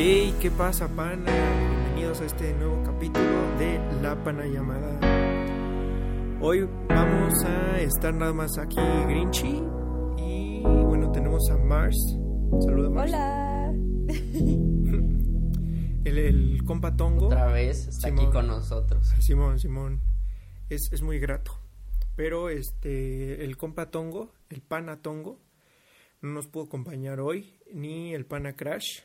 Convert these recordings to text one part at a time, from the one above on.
Hey, ¿qué pasa, pana? Bienvenidos a este nuevo capítulo de La Pana Llamada. Hoy vamos a estar nada más aquí Grinchy y bueno, tenemos a Mars. Saluda Mars. Hola. El, el compa Tongo. Otra vez está aquí Simón. con nosotros. Simón, Simón. Es, es muy grato. Pero este, el compa Tongo, el pana Tongo, no nos pudo acompañar hoy, ni el pana Crash.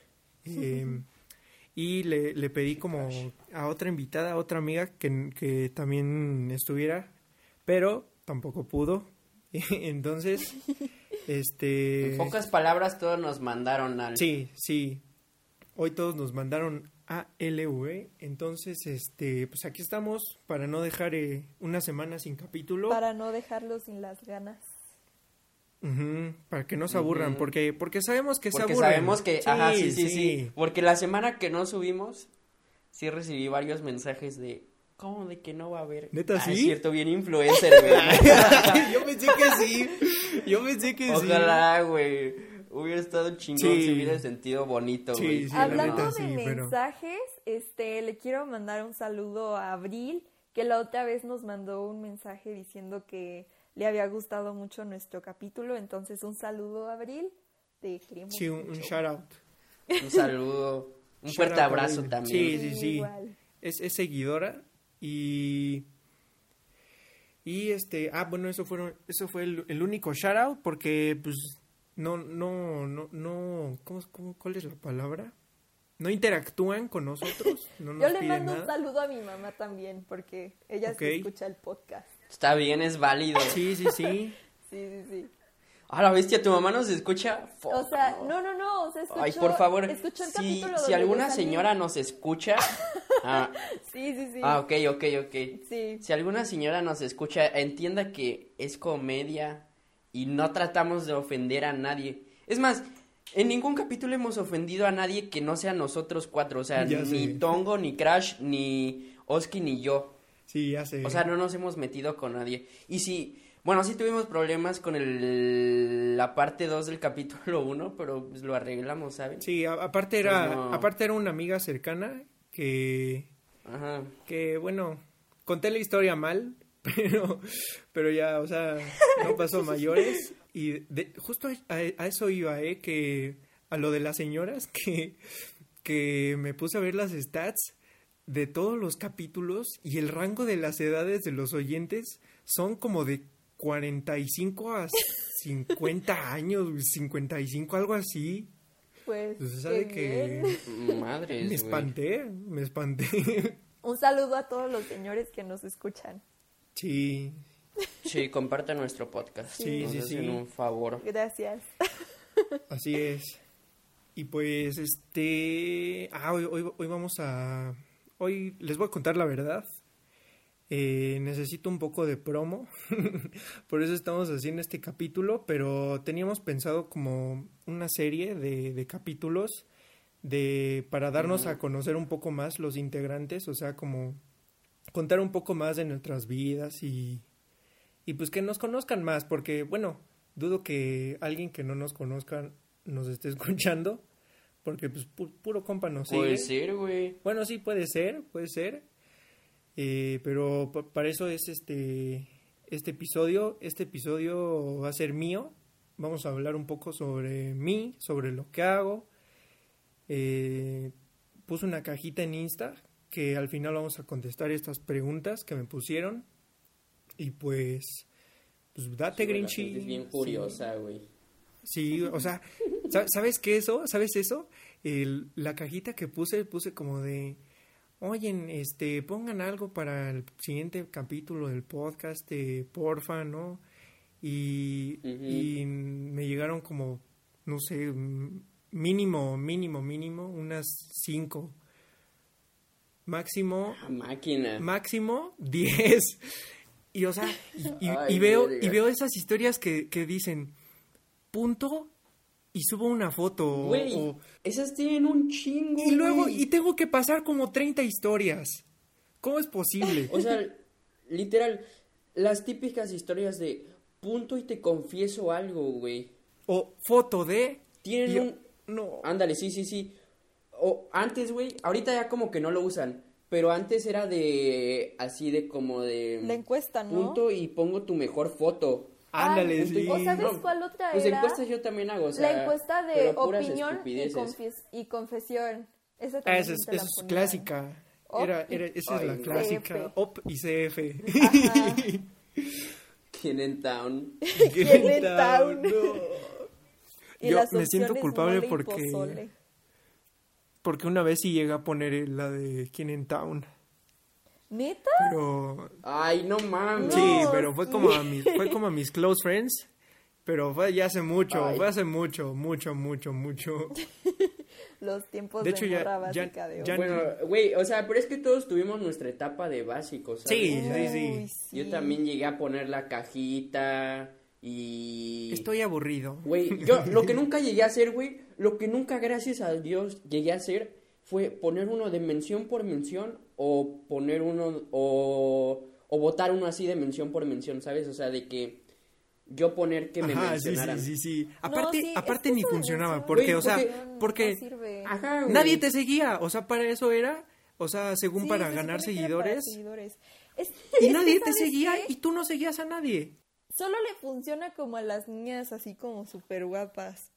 Eh, y le, le pedí como a otra invitada, a otra amiga que, que también estuviera, pero tampoco pudo. Entonces, este... En pocas palabras, todos nos mandaron al. Sí, sí. Hoy todos nos mandaron a LV. Entonces, este, pues aquí estamos para no dejar eh, una semana sin capítulo. Para no dejarlo sin las ganas. Ujú, para que no se aburran, porque, porque sabemos que se Porque aburren. sabemos que. Ajá, sí, sí, sí, Porque la semana que no subimos, sí recibí varios mensajes de. ¿Cómo de que no va a haber? ¿Neta Ah, es sí? cierto, bien influencer, güey. Yo pensé que sí. Yo pensé que sí. Ojalá, güey. Hubiera estado chingón Sí. si hubiera sentido bonito, Sí, güey. sí, la Hablando de sí, pero- mensajes, este, le quiero mandar un saludo a Abril, que la otra vez nos mandó un mensaje diciendo que le había gustado mucho nuestro capítulo. Entonces, un saludo a Abril. Te queremos Sí, un, un shout out. Un saludo. Un Shout fuerte abrazo Abril. también. Sí, sí, sí. igual. Es, es seguidora y y este ah bueno eso fueron eso fue el, el único shout out porque pues no no no no ¿cómo, cómo, cuál es la palabra no interactúan con nosotros no nos Yo le piden mando un saludo a mi mamá también, porque ella Ok. sí escucha el podcast. Está bien, es válido. sí sí sí Sí, sí, sí. Ah, la bestia, tu mamá nos escucha. O sea, no, no, no, o sea, escuchó, Ay, por favor, escuchó el si, capítulo si alguna señora nos escucha, ah, Sí, sí, sí. ah, ok, ok, ok. Sí. Si alguna señora nos escucha, entienda que es comedia y no tratamos de ofender a nadie. Es más, en ningún capítulo hemos ofendido a nadie que no sea nosotros cuatro, o sea, Ya ni. Tongo, ni Crash, ni Oski, ni yo. Sí ya sé O sea, no nos hemos metido con nadie. Y si, bueno, sí tuvimos problemas con el, la parte 2 del capítulo 1, pero pues lo arreglamos, ¿saben? sí a- aparte era Pues no. aparte era una amiga cercana que Ajá. que bueno, conté la historia mal, pero, pero ya, o sea, no pasó mayores. Y de- justo a, a eso iba, ¿eh? Que a lo de las señoras, que, que me puse a ver las stats de todos los capítulos y el rango de las edades de los oyentes son como de 45 a 50 años, 55, algo así. Pues, Pues qué sabe que bien. Madres, me espanté, me espanté. Un saludo a todos los señores que nos escuchan. Sí, Sí, compartan nuestro podcast. Sí, Nos sí, hacen sí. un favor. Gracias. Así es. Y pues, este... Ah, hoy, hoy, hoy vamos a... Hoy les voy a contar la verdad. Eh, necesito un poco de promo. Por eso estamos haciendo este capítulo. Pero teníamos pensado como una serie de, de capítulos de para darnos a conocer un poco más los integrantes. O sea, como contar un poco más de nuestras vidas y... Y pues que nos conozcan más. Porque, bueno, dudo que alguien que no nos conozca nos esté escuchando. Porque pues pu- puro compa nos sigue. Puede ser, güey. Bueno, sí, puede ser, puede ser. Eh, pero pa- para eso es este, este episodio. Este episodio va a ser mío. Vamos a hablar un poco sobre mí, sobre lo que hago. Eh, puse una cajita en Insta que al final vamos a contestar estas preguntas que me pusieron. Y pues, pues date, Sí, Grinchy. Es bien curiosa, güey. Sí, o sea, ¿sabes qué eso? ¿Sabes eso? El- la cajita que puse, puse como de, oye, este, pongan algo para el siguiente capítulo del podcast, de porfa, ¿no? Y, me llegaron como, no sé, mínimo, mínimo, mínimo, unas cinco. Máximo, Ah, máquina. máximo 10. Y o sea, y, y- Ay, y veo, y veo esas historias que, que dicen punto y subo una foto. Güey, o- esas tienen un chingo, y luego, güey. y tengo que pasar como 30 historias. ¿Cómo es posible? O sea, literal, las típicas historias de punto y te confieso algo, güey. O foto de... Tienen y- un... No. Ándale, sí, sí, sí. o antes, güey, ahorita ya como que no lo usan, pero antes era de, así de como de... La encuesta, ¿no? Punto y pongo tu mejor foto. Ándale, Ay, sí. ¿O sabes cuál otra Pues era? encuestas yo también hago, o sea, la encuesta de opinión y, confes- y confesión. Esa Ah, también esa es, la esa es clásica. Era, era, esa es Ay, la no. clásica. CF. OP y CF. ¿Quién en town? ¿Quién en town? No. Y Yo me siento culpable porque-. Porque una vez sí llega a poner la de King in Town. ¿Neta? Pero. Ay, no mames. sí, pero fue como a mis, fue como a mis close friends. Pero fue ya hace mucho, Ay. fue hace mucho, mucho, mucho, mucho. Los tiempos De de, hecho, ya- morra ya- básica de hoy. ya- Bueno, güey, o sea, pero es que todos tuvimos nuestra etapa de básicos. Sí, sí, sí. Sí. Yo también llegué a poner la cajita y... Estoy aburrido. Güey, yo lo que nunca llegué a hacer, güey, lo que nunca, gracias a Dios, llegué a hacer fue poner uno de mención por mención o poner uno, o, o votar uno así de mención por mención, ¿sabes? O sea, de que yo poner que me Ajá, sí, sí, mencionaran. sí, sí. Aparte, sí, aparte que ni funcionaba, porque, Güey, o sea, porque- porque No sirve. Ajá, güey. nadie te seguía, o sea, para eso era, o sea, según Sí, para se ganar para seguidores, seguidores. Es- y es nadie te ¿sabes seguía qué? y tú no seguías a nadie. Solo le funciona como a las niñas así como súper guapas.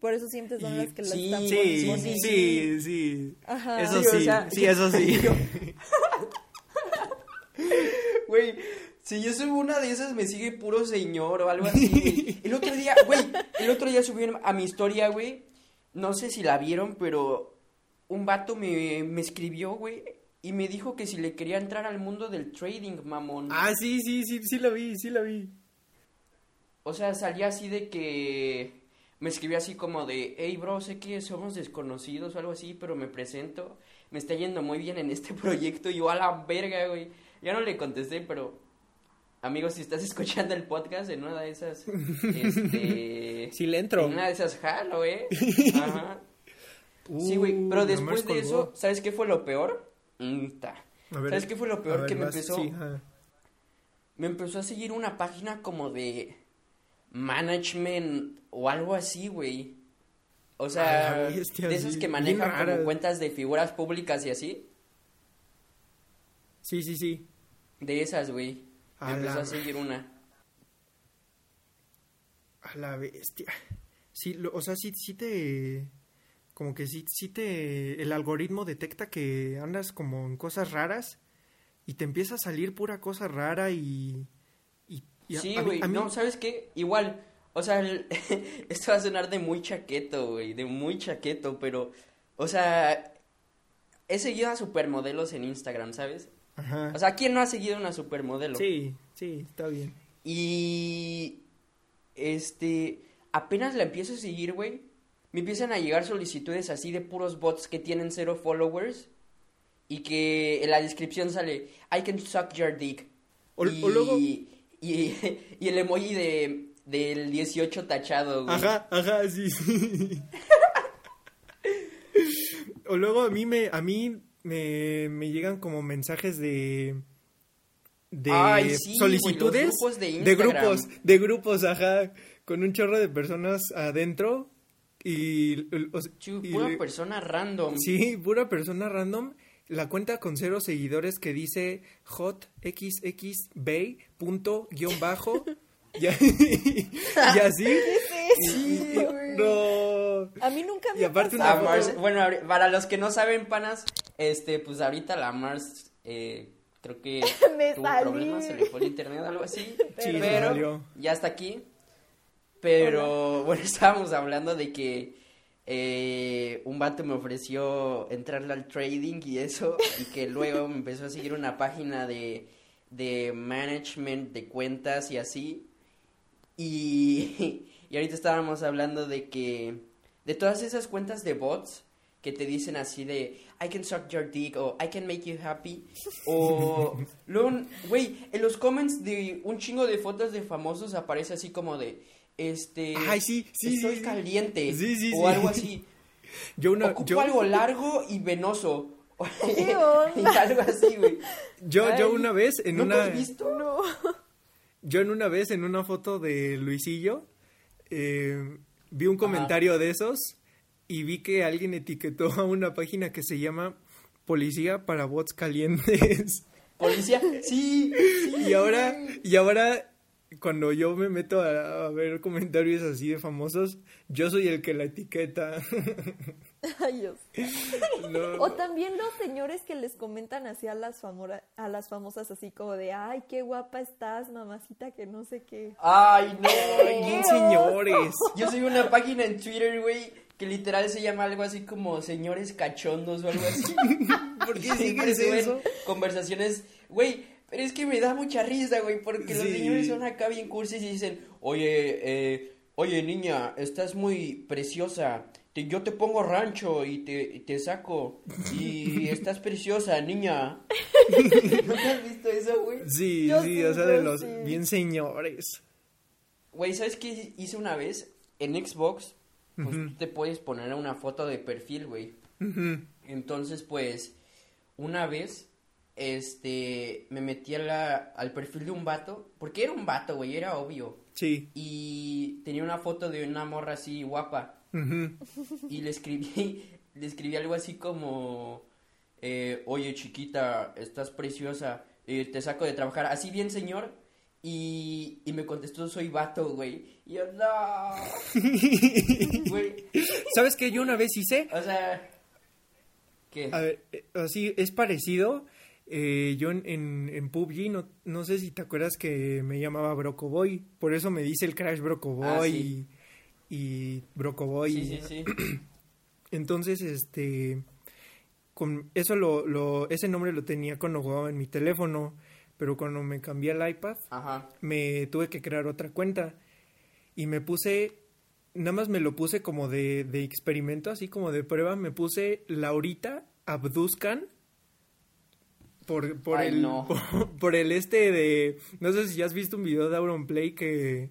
Por eso siempre son las que las sí, están Sí, sí, sí. Ajá. Eso Sí, o sí, sea, sí, eso sí. Güey, si yo subo una de esas me sigue puro señor o algo así. El otro día, güey, el otro día subieron a mi historia, güey. No sé si la vieron, pero un vato me, me escribió, güey, y me dijo que si le quería entrar al mundo del trading, mamón. Ah, sí, sí, sí, sí la vi, sí la vi. O sea, salía así de que me escribió así como de, hey, bro, sé que somos desconocidos o algo así, pero me presento. Me está yendo muy bien en este proyecto. Y yo a la verga, güey. Ya no le contesté, pero... Amigos, si estás escuchando el podcast en una de esas... este... Sí le entro. En una de esas jalo, eh. Ajá. sí, güey. Uh, Pero después de eso, ¿sabes qué fue lo peor? Mm, ta. A ver, ¿Sabes qué fue lo peor ver, que me vas, empezó? sí, me empezó a seguir una página como de management o algo así, güey. O sea, bestia, de esos sí, que manejan como cuentas de figuras públicas y así. Sí, sí, sí. De esas, güey. Me empezó la- a seguir una. A la bestia. Sí, lo- o sea, sí, sí te... Como que sí, sí te... El algoritmo detecta que andas como en cosas raras y te empieza a salir pura cosa rara y... y, y a- Sí, güey. mí- No, ¿sabes qué? Igual, o sea, el- esto va a sonar de muy chaqueto, güey. De muy chaqueto, pero... O sea, he seguido a supermodelos en Instagram, ¿sabes? Ajá. O sea, ¿quién no ha seguido una supermodelo? sí, sí, está bien. Y este, apenas la empiezo a seguir, güey, me empiezan a llegar solicitudes así de puros bots que tienen cero followers y que en la descripción sale I can suck your dick. O- y, o luego- y, y el emoji de del 18 tachado, güey. Ajá, ajá, sí, sí. o luego a mí me, a mí me, me llegan como mensajes de de Ay, sí, solicitudes grupos de de grupos, de grupos, ajá, con un chorro de personas adentro y, o sea, pura persona random. Sí, pura persona random. La cuenta con cero seguidores que dice hotxxbay punto guion bajo. y, y así. Sí, Y- y- no. A mí nunca me Y aparte una. Mars- bueno, ahori- para los que no saben, panas, este, pues ahorita la Mars, eh, creo que Me tuvo salí. problemas, se le fue el internet o algo así. Pero ya está aquí. Pero bueno, estábamos hablando de que eh, un vato me ofreció entrarle al trading y eso, y que luego me empezó a seguir una página de, de management de cuentas y así. Y, y ahorita estábamos hablando de que de todas esas cuentas de bots que te dicen así de I can suck your dick o I can make you happy o luego güey en los comments de un chingo de fotos de famosos aparece así como de este Ay, sí, sí, estoy sí, sí. caliente Sí, sí, o sí. algo así Yo una, ocupo yo, algo largo y venoso ¿Qué onda? y algo así güey yo, yo una vez en ¿no una has visto? No. yo en una vez en una foto de Luisillo eh, vi un comentario de esos y vi que alguien etiquetó a una página que se llama Policía para Bots Calientes. Policía, sí, sí. Y ahora, y ahora cuando yo me meto a, a, ver comentarios así de famosos, yo soy el que la etiqueta. Ay, Dios. No, o también los señores que les comentan así a las, a las famosas así como de, ay, qué guapa estás, mamacita, que no sé qué. Ay, no. Ay, señores. Yo soy una página en Twitter, güey, que literal se llama algo así como señores cachondos o algo así. Porque siempre se eso? conversaciones, güey, pero es que me da mucha risa, güey, porque sí. los señores son acá bien cursis y dicen, oye, eh, oye, niña, estás muy preciosa. Te, yo te pongo rancho y te, te saco. Y estás preciosa, niña. ¿No te has visto eso, güey? Sí, Yo sí, o sea, de los sí. bien señores. Güey, ¿sabes qué hice una vez? En Xbox, pues tú te puedes poner una foto de perfil, güey. Entonces, pues, una vez, este, me metí a la, al perfil de un vato, porque era un vato, güey, era obvio. Sí. Y tenía una foto de una morra así guapa. Ujú. Y le escribí, le escribí algo así como, eh, oye chiquita, estás preciosa, eh, te saco de trabajar, así bien señor. Y, y me contestó, soy vato, güey. Y yo, no. Güey, ¿Sabes qué? Yo una vez hice, o sea, ¿qué? a ver, eh, así es parecido. Eh, yo en, en, en PUBG, no, no sé si te acuerdas que me llamaba Brocoboy. Por eso me dice el Crash Brocoboy Ah, sí. y, y Brocoboy. Sí, sí, sí. Entonces, este, con eso lo, lo, ese nombre lo tenía cuando jugaba en mi teléfono, pero cuando me cambié al iPad, Ajá. me tuve que crear otra cuenta y me puse, nada más me lo puse como de, de experimento, así como de prueba, me puse Laurita Abduzcan por, por Ay, el no. por, por el este de, no sé si has visto un video de Auronplay que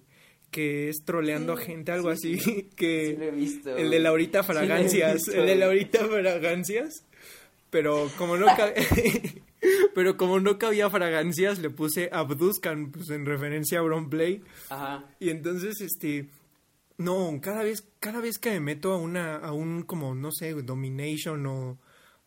que es troleando a Sí, gente, algo sí, así, que Sí lo he visto. el de. Laurita Fragancias, el de. Laurita Fragancias, pero como no pero como no cabía fragancias, le puse Abduzcan, pues en referencia a Auronplay. Ajá. Y entonces, este, no, cada vez, cada vez que me meto a una, a un como, no sé, domination o,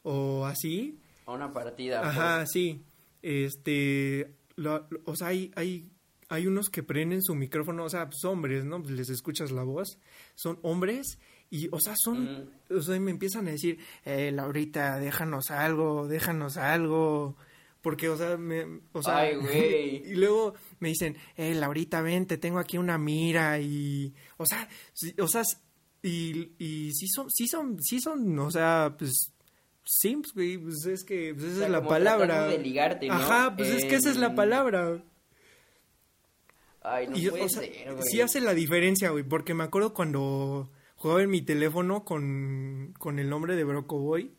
o así, A una partida. ajá, pues. sí, este, lo- lo- o sea, hay, hay, hay unos que prenden su micrófono, o sea, pues hombres, ¿no? Pues les escuchas la voz, son hombres y, o sea, son, o sea, me empiezan a decir, eh, Laurita, déjanos algo, déjanos algo, porque, o sea, me, o sea, Ay, güey. y luego me dicen, eh, Laurita, ven, te tengo aquí una mira y, o sea, sí, o sea, y, y sí son, sí son, sí son, o sea, pues, simps, güey, pues es que, pues esa O sea, es la palabra. tratando de ligarte, ¿no? Ajá, pues es que esa es la palabra. Ay, no Y, puede o sea, ser, güey. sí hace la diferencia, güey, porque me acuerdo cuando jugaba en mi teléfono con, con el nombre de Brocoboy,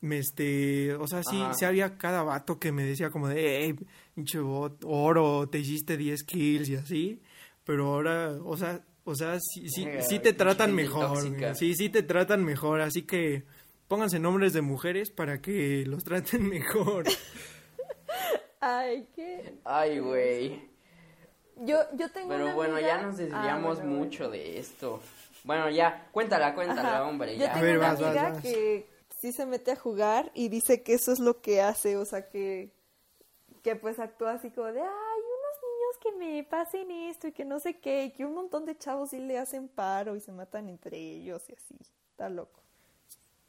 me este, o sea, sí, sí había cada vato que me decía como de, hey, pinche bot, oro, te hiciste 10 kills y así, pero ahora, o sea, o sea, sí, sí, sí te tratan mejor, güey, sí, sí te tratan mejor, así que pónganse nombres de mujeres para que los traten mejor. Ay, qué. Ay, güey. Yo, yo tengo Pero una bueno, amiga- ya nos Ah, desviamos bueno. mucho de esto. Bueno, ya, cuéntala, cuéntala, Ajá. hombre, Yo ya. tengo ver, una vas, vas, amiga vas. que sí se mete a jugar y dice que eso es lo que hace, o sea, que, que pues actúa así como de, ay, unos niños que me pasen esto y que no sé qué, y que un montón de chavos sí le hacen paro y se matan entre ellos y así, está loco.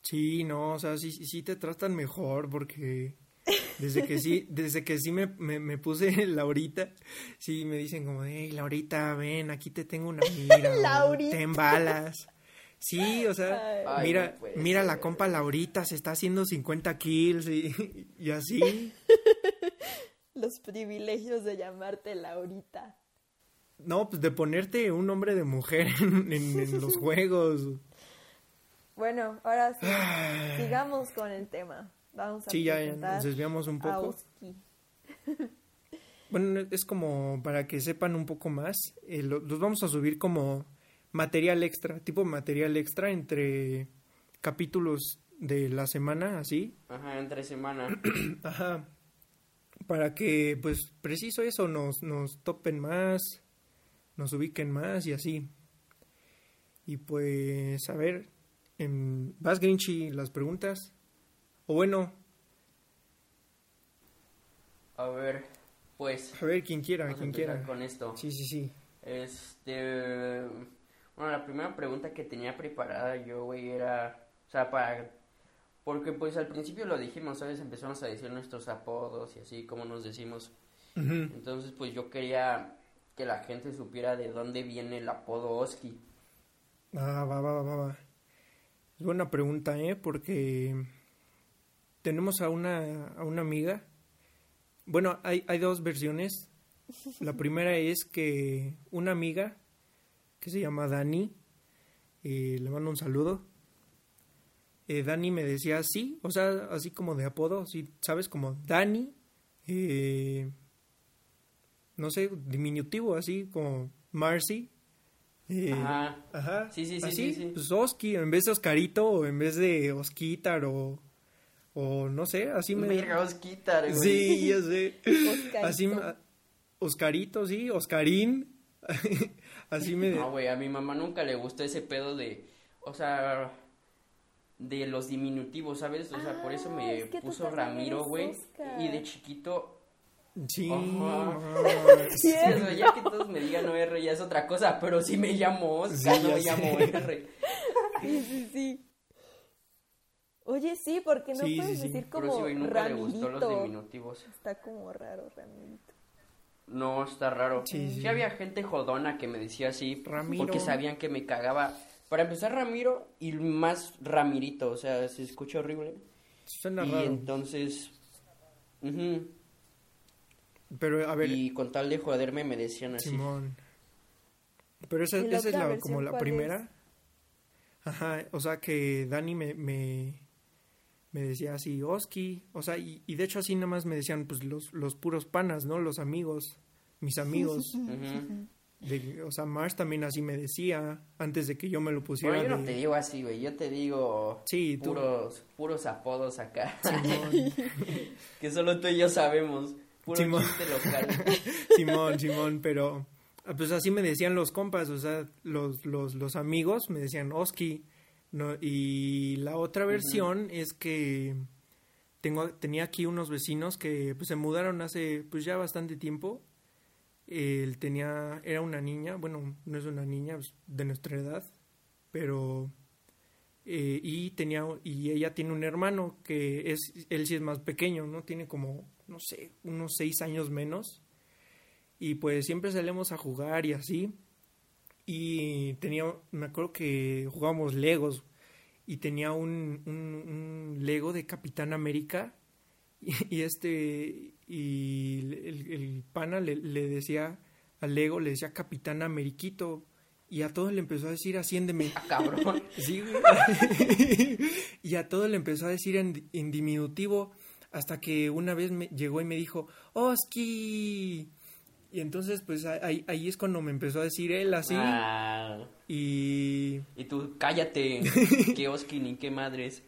Sí, no, o sea, sí, sí te tratan mejor porque desde que sí, desde que sí me, me, me puse Laurita, sí me dicen como, hey, Laurita, ven, aquí te tengo una mira, Laurita. ten balas. Sí, o sea, Ay, mira, no mira la compa Laurita, se está haciendo 50 kills y, y así. Los privilegios de llamarte Laurita. No, pues de ponerte un nombre de mujer en, en- en los juegos. Bueno, ahora sí, sigamos con el tema. Vamos a Sí, ya presentar nos desviamos un a poco. Bueno, es como para que sepan un poco más. eh, lo- los vamos a subir como material extra, tipo material extra entre capítulos de la semana, así. Ajá, entre semana. Ajá. Para que, pues, preciso eso, nos, nos topen más, nos ubiquen más y así. Y pues, a ver, em, vas Grinchy, las preguntas. O bueno, A ver, pues. a ver, quien quiera, quien quiera. con esto. Sí, sí, sí. Este. Bueno, la primera pregunta que tenía preparada yo, güey, era. O sea, para. Porque, pues al principio lo dijimos, ¿sabes? Empezamos a decir nuestros apodos y así, como nos decimos. Entonces, pues yo quería que la gente supiera de dónde viene el apodo Oski. Ah, va, va, va, va. Es buena pregunta, ¿eh? Porque tenemos a una, a una amiga. Bueno, hay, hay dos versiones. La primera es que una amiga que se llama Dani, eh, le mando un saludo. Eh, Dani me decía así, o sea, así como de apodo, sí, ¿sabes? Como Dani, eh, no sé, diminutivo, así como Marcy. Eh, Ajá. Ajá. Sí, sí, sí, Así, sí, sí. Pues Oski, en vez de Oscarito o en vez de Osquitar o, o no sé, así me... Verga, Osquitar, güey. Sí, ya sé. Oscarito. Así, me- Oscarito, sí, Oscarín. así me... No, güey, a mi mamá nunca le gustó ese pedo de, o sea, de los diminutivos, ¿sabes? O sea, por eso Ah, me es que tú puso Ramiro, güey. Y de chiquito, Sí, sí, o sea, ya que todos me digan R ya es otra cosa, pero si me llamo Oscar, Sí, no me llamo sé. R. Sí, sí, sí. Oye, sí, porque no Sí, sí, puedes sí. decir Pero como sí, güey, nunca le gustó los diminutivos. Está como raro, Ramirito. No, está raro. Sí, Sí, sí. había gente jodona que me decía así, Ramiro. porque sabían que me cagaba. Para empezar, Ramiro y más Ramirito, o sea, se escucha horrible. suena y raro. entonces, ujú, Pero a ver, y con tal de joderme me decían así. Simón. Pero esa, ¿Y la esa es la, como la primera. Ajá, o sea que Dani me, me, me decía así, Oski, o sea, y, y de hecho así nada más me decían pues los, los puros panas, ¿no? Los amigos, mis amigos. De, o sea, Mars también así me decía antes de que yo me lo pusiera. Bueno, yo no de- te digo así, güey, yo te digo Sí, tú. puros, puros apodos acá, Simón, que solo tú y yo sabemos, puro Simón. chiste local. Simón, Simón, pero ah, pues así me decían los compas, o sea, los, los, los amigos me decían Oski, ¿no? Y la otra versión es que tengo, tenía aquí unos vecinos que pues se mudaron hace pues ya bastante tiempo. Él tenía, era una niña, bueno, no es una niña pues, de nuestra edad, pero eh, y tenía y ella tiene un hermano que es él sí es más pequeño, no tiene como no sé unos seis años menos. Y pues siempre salimos a jugar y así. Y tenía me acuerdo que jugábamos Legos y tenía un, un, un Lego de Capitán América. Y, y este y el, el pana le, le decía al Lego le decía Capitán Ameriquito. Y a todos le empezó a decir asciéndeme Ah, cabrón. Sí, y a todo le empezó a decir en, en diminutivo hasta que una vez me llegó y me dijo, Oski. Y entonces, pues ahí, ahí es cuando me empezó a decir él así. Ah, Y y tú, cállate, que Oski ni qué madres.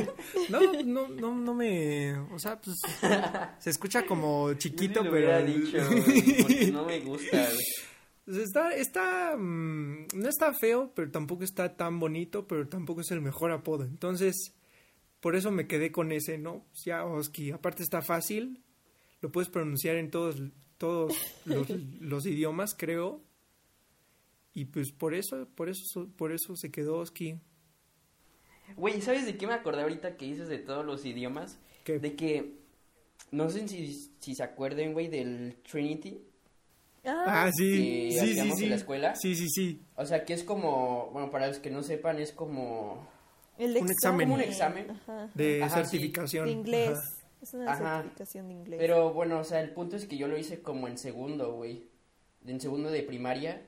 no, no, no, no me. O sea, pues se escucha como chiquito, Yo sí lo pero. dicho, porque no me gusta. Pues está, está, mm, no está feo, pero tampoco está tan bonito, pero tampoco es el mejor apodo. Entonces, por eso me quedé con ese, ¿no? Ya, Oski. Aparte está fácil, lo puedes pronunciar en todos, todos los, los idiomas, creo. Y pues por eso, por eso, por eso se quedó Oski. Güey, ¿sabes de qué me acordé ahorita que dices de todos los idiomas? ¿Qué? De que, no sé si, si se acuerden, güey, del Trinity. Ah, Ah, sí, que sí, sí, hacíamos sí. en la escuela. Sí, sí, sí. O sea, que es como, bueno, para los que no sepan, es como... el un examen. Como un examen. Ajá. De Ajá, sí. certificación. De inglés. Ajá. Es una Ajá. certificación de inglés. Pero bueno, o sea, el punto es que yo lo hice como en segundo, güey. En segundo de primaria.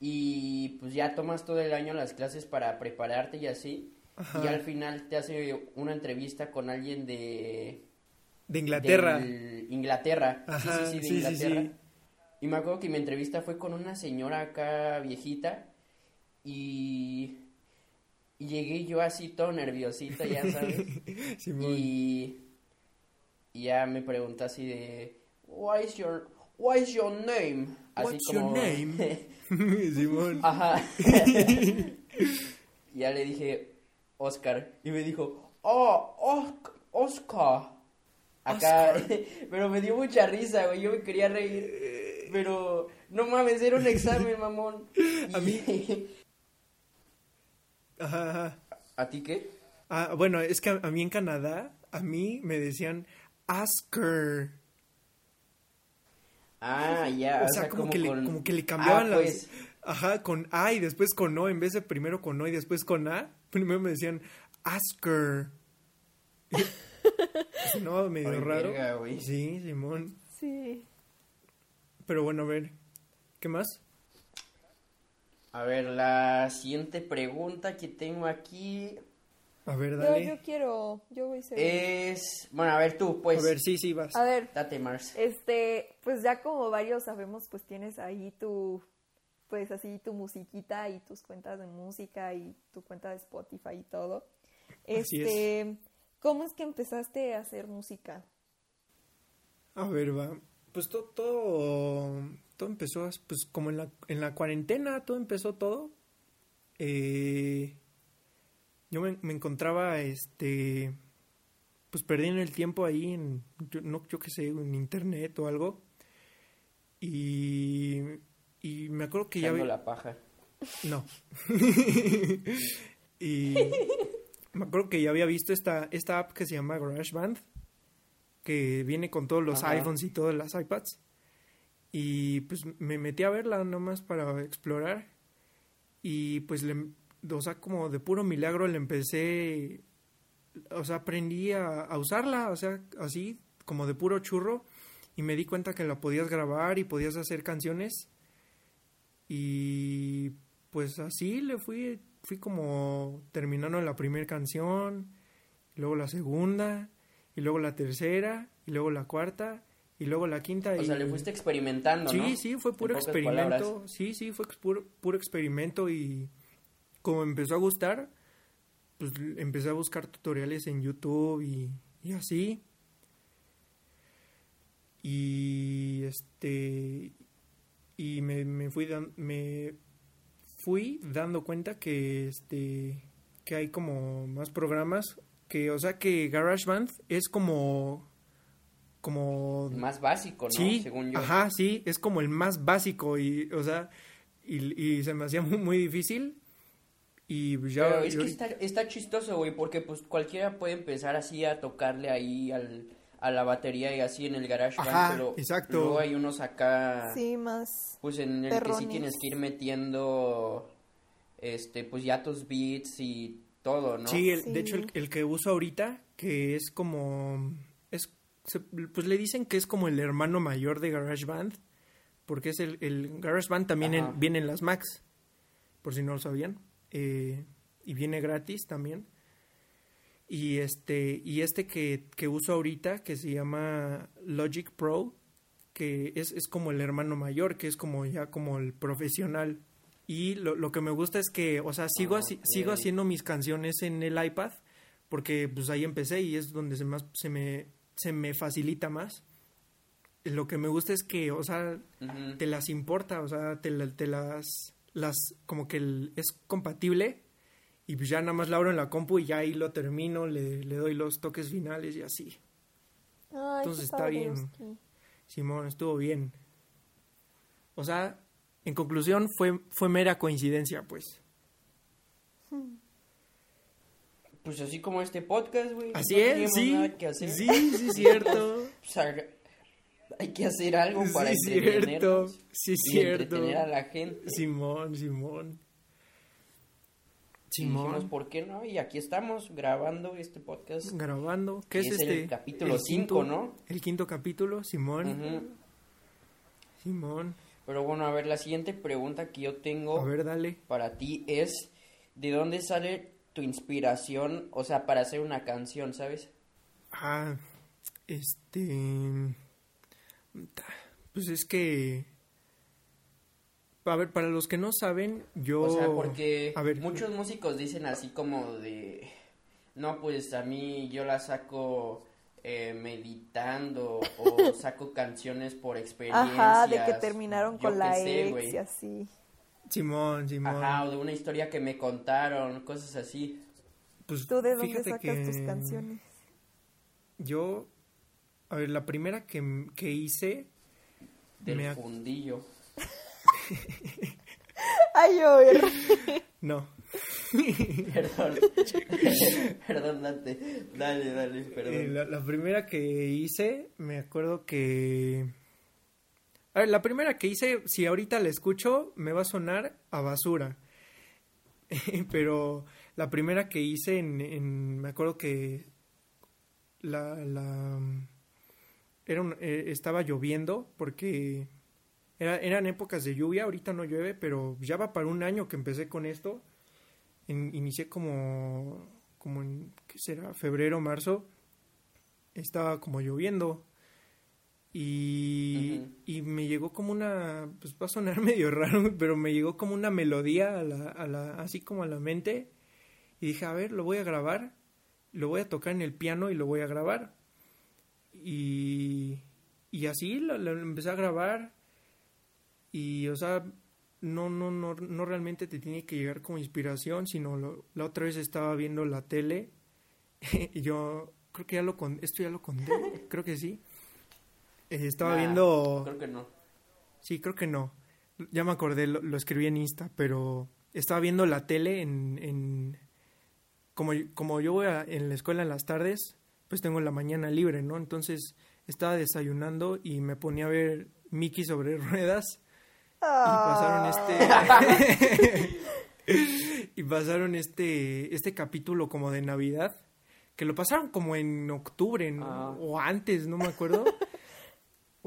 Y pues ya tomas todo el año las clases para prepararte y así. Ajá. Y al final te hace una entrevista con alguien de... De Inglaterra. del Inglaterra. Ajá, sí, sí, sí, de sí, sí, Inglaterra. sí. Y me acuerdo que mi entrevista fue con una señora acá viejita. Y... y llegué yo así todo nerviosito, ya sabes. Simón. Y, y ya me pregunta así de, what is your, what is your name? Así What's your como, name? Simón. Ajá. ya le dije, Oscar. Y me dijo, oh, Os- Oscar. Acá, pero me dio mucha risa, güey. Yo me quería reír. Pero, no mames, era un examen, mamón. A mí- Ajá, ajá. ¿A ti qué? Ah, bueno, es que a, a mí en Canadá, a mí me decían Asker. Ah, ya. o sea, como, que con- le, como que le cambiaban Ah, las... pues. Ajá, con A y después con O, en vez de primero con O y después con A, primero me decían Asker. no, medio Ay, raro. verga. Sí, Simón. Sí. Pero bueno, a ver, ¿qué más? A ver, la siguiente pregunta que tengo aquí A ver, Yo, dale. yo quiero, yo voy a ser. es... Bueno, a ver tú, pues. a ver, sí, sí, vas. A ver, Date, Mars. este, pues ya como varios sabemos, pues tienes ahí tu, pues así tu musiquita y tus cuentas de música y tu cuenta de Spotify y todo. Así Este, ¿cómo es que empezaste a hacer música? A ver, va. Pues to- todo, todo empezó, pues como en la, en la cuarentena, todo empezó todo. Eh, yo me, me encontraba, este, pues perdiendo el tiempo ahí en, yo, no, yo qué sé, en internet o algo. Y, y me acuerdo que ya... Echando vi- la paja. No. y me acuerdo que ya había visto esta, esta app que se llama GarageBand, que viene con todos los Ajá. iPhones y todas las iPads. Y pues me metí a verla nomás para explorar. Y pues, le, o sea, como de puro milagro le empecé, o sea, aprendí a, a usarla, o sea, así, como de puro churro. Y me di cuenta que la podías grabar y podías hacer canciones. Y pues así le fui, fui como terminando la primera canción, luego la segunda, y luego la tercera, y luego la cuarta, y luego la quinta. O y... sea, le fuiste experimentando, Sí, ¿no? sí, fue puro experimento. palabras. Sí, sí, fue puro, puro experimento y como empezó a gustar, pues empecé a buscar tutoriales en YouTube y, y así. Y este y me, me fui dan- me fui dando cuenta que este que hay como más programas que o sea que GarageBand es como como El más básico, ¿no? Sí, Según yo. ajá, sí, es como el más básico y, o sea, y, y se me hacía muy, muy difícil y pues ya... Pero es y que está, está chistoso, güey, porque pues cualquiera puede empezar así a tocarle ahí al, a la batería y así en el garage Ajá, pero exacto. luego hay unos acá, Sí, más. pues en el que sí tienes que ir metiendo, este, pues ya tus beats y todo, ¿no? Sí, el- Sí. de hecho el, el que uso ahorita, que es como... es se- Pues le dicen que es como el hermano mayor de GarageBand, porque es el, el GarageBand también en- viene en las Macs, por si no lo sabían, eh, y viene gratis también. Y este, y este que, que uso ahorita, que se llama Logic Pro, que es, es como el hermano mayor, que es como ya como el profesional. Y lo, lo que me gusta es que, o sea, sigo, sigo haciendo mis canciones en el iPad, porque pues ahí empecé y es donde se, más, se, me, se me facilita más. Lo que me gusta es que, o sea, te las importa, o sea, te, la- te las, las, como que el- es compatible y pues ya nada más la abro en la compu y ya ahí lo termino, le, le doy los toques finales y así. Ay, Entonces está padre, bien. Simón, estuvo bien. O sea, en conclusión fue, fue mera coincidencia, pues. Pues así como este podcast, güey. Así no es, sí. nada que hacer. Sí, sí, cierto. Hay que hacer algo para Sí, cierto. Sí, y cierto. entretener a la gente. Simón, Simón. Y dijimos, Simón. ¿por qué no? Y aquí estamos grabando este podcast. Grabando. ¿Qué es, Es el este? capítulo El cinco, quinto- ¿no? El quinto capítulo, Simón. Simón. Pero bueno, a ver, la siguiente pregunta que yo tengo A ver, dale. para ti es, ¿de dónde sale tu inspiración, o sea, para hacer una canción, ¿sabes? Ah, este. Pues es que. A ver, para los que no saben, yo. O sea, porque A ver. muchos músicos dicen así como de, no, pues a mí yo la saco eh, meditando o saco canciones por experiencias. Ajá, de que terminaron con la sé, ex y así. Simón, Simón. Ajá, o de una historia que me contaron, cosas así. Pues ¿Tú de dónde sacas tus canciones? Yo, a ver, la primera que, que hice, Del me fundillo. Ay, oye. no, Perdón. perdón, Dante. Dale, dale, perdón. Eh, la, la primera que hice, me acuerdo que... A ver, la primera que hice, si ahorita la escucho, me va a sonar a basura. Pero la primera que hice, en, en- me acuerdo que la, la era un- eh, estaba lloviendo porque era, eran épocas de lluvia, ahorita no llueve, pero ya va para un año que empecé con esto. En- inicié como, como en, ¿qué será? Febrero, marzo. Estaba como lloviendo. Y, y me llegó como una, pues va a sonar medio raro, pero me llegó como una melodía a la, a la, así como a la mente. Y dije, a ver, lo voy a grabar, lo voy a tocar en el piano y lo voy a grabar. Y, y así lo, lo empecé a grabar. Y, o sea, no, no, no, no realmente te tiene que llegar como inspiración, sino lo- la otra vez estaba viendo la tele y yo creo que ya lo con, esto ya lo conté, creo que sí. Eh, estaba Nah, viendo, Creo que no. sí, creo que no. Ya me acordé, lo, lo escribí en Insta, pero estaba viendo la tele en, en como, como yo voy a- en la escuela en las tardes, pues tengo la mañana libre, ¿no? Entonces estaba desayunando y me ponía a ver Mickey sobre ruedas y pasaron este y pasaron este este capítulo como de Navidad que lo pasaron como en octubre ¿no? Ah. o antes no me acuerdo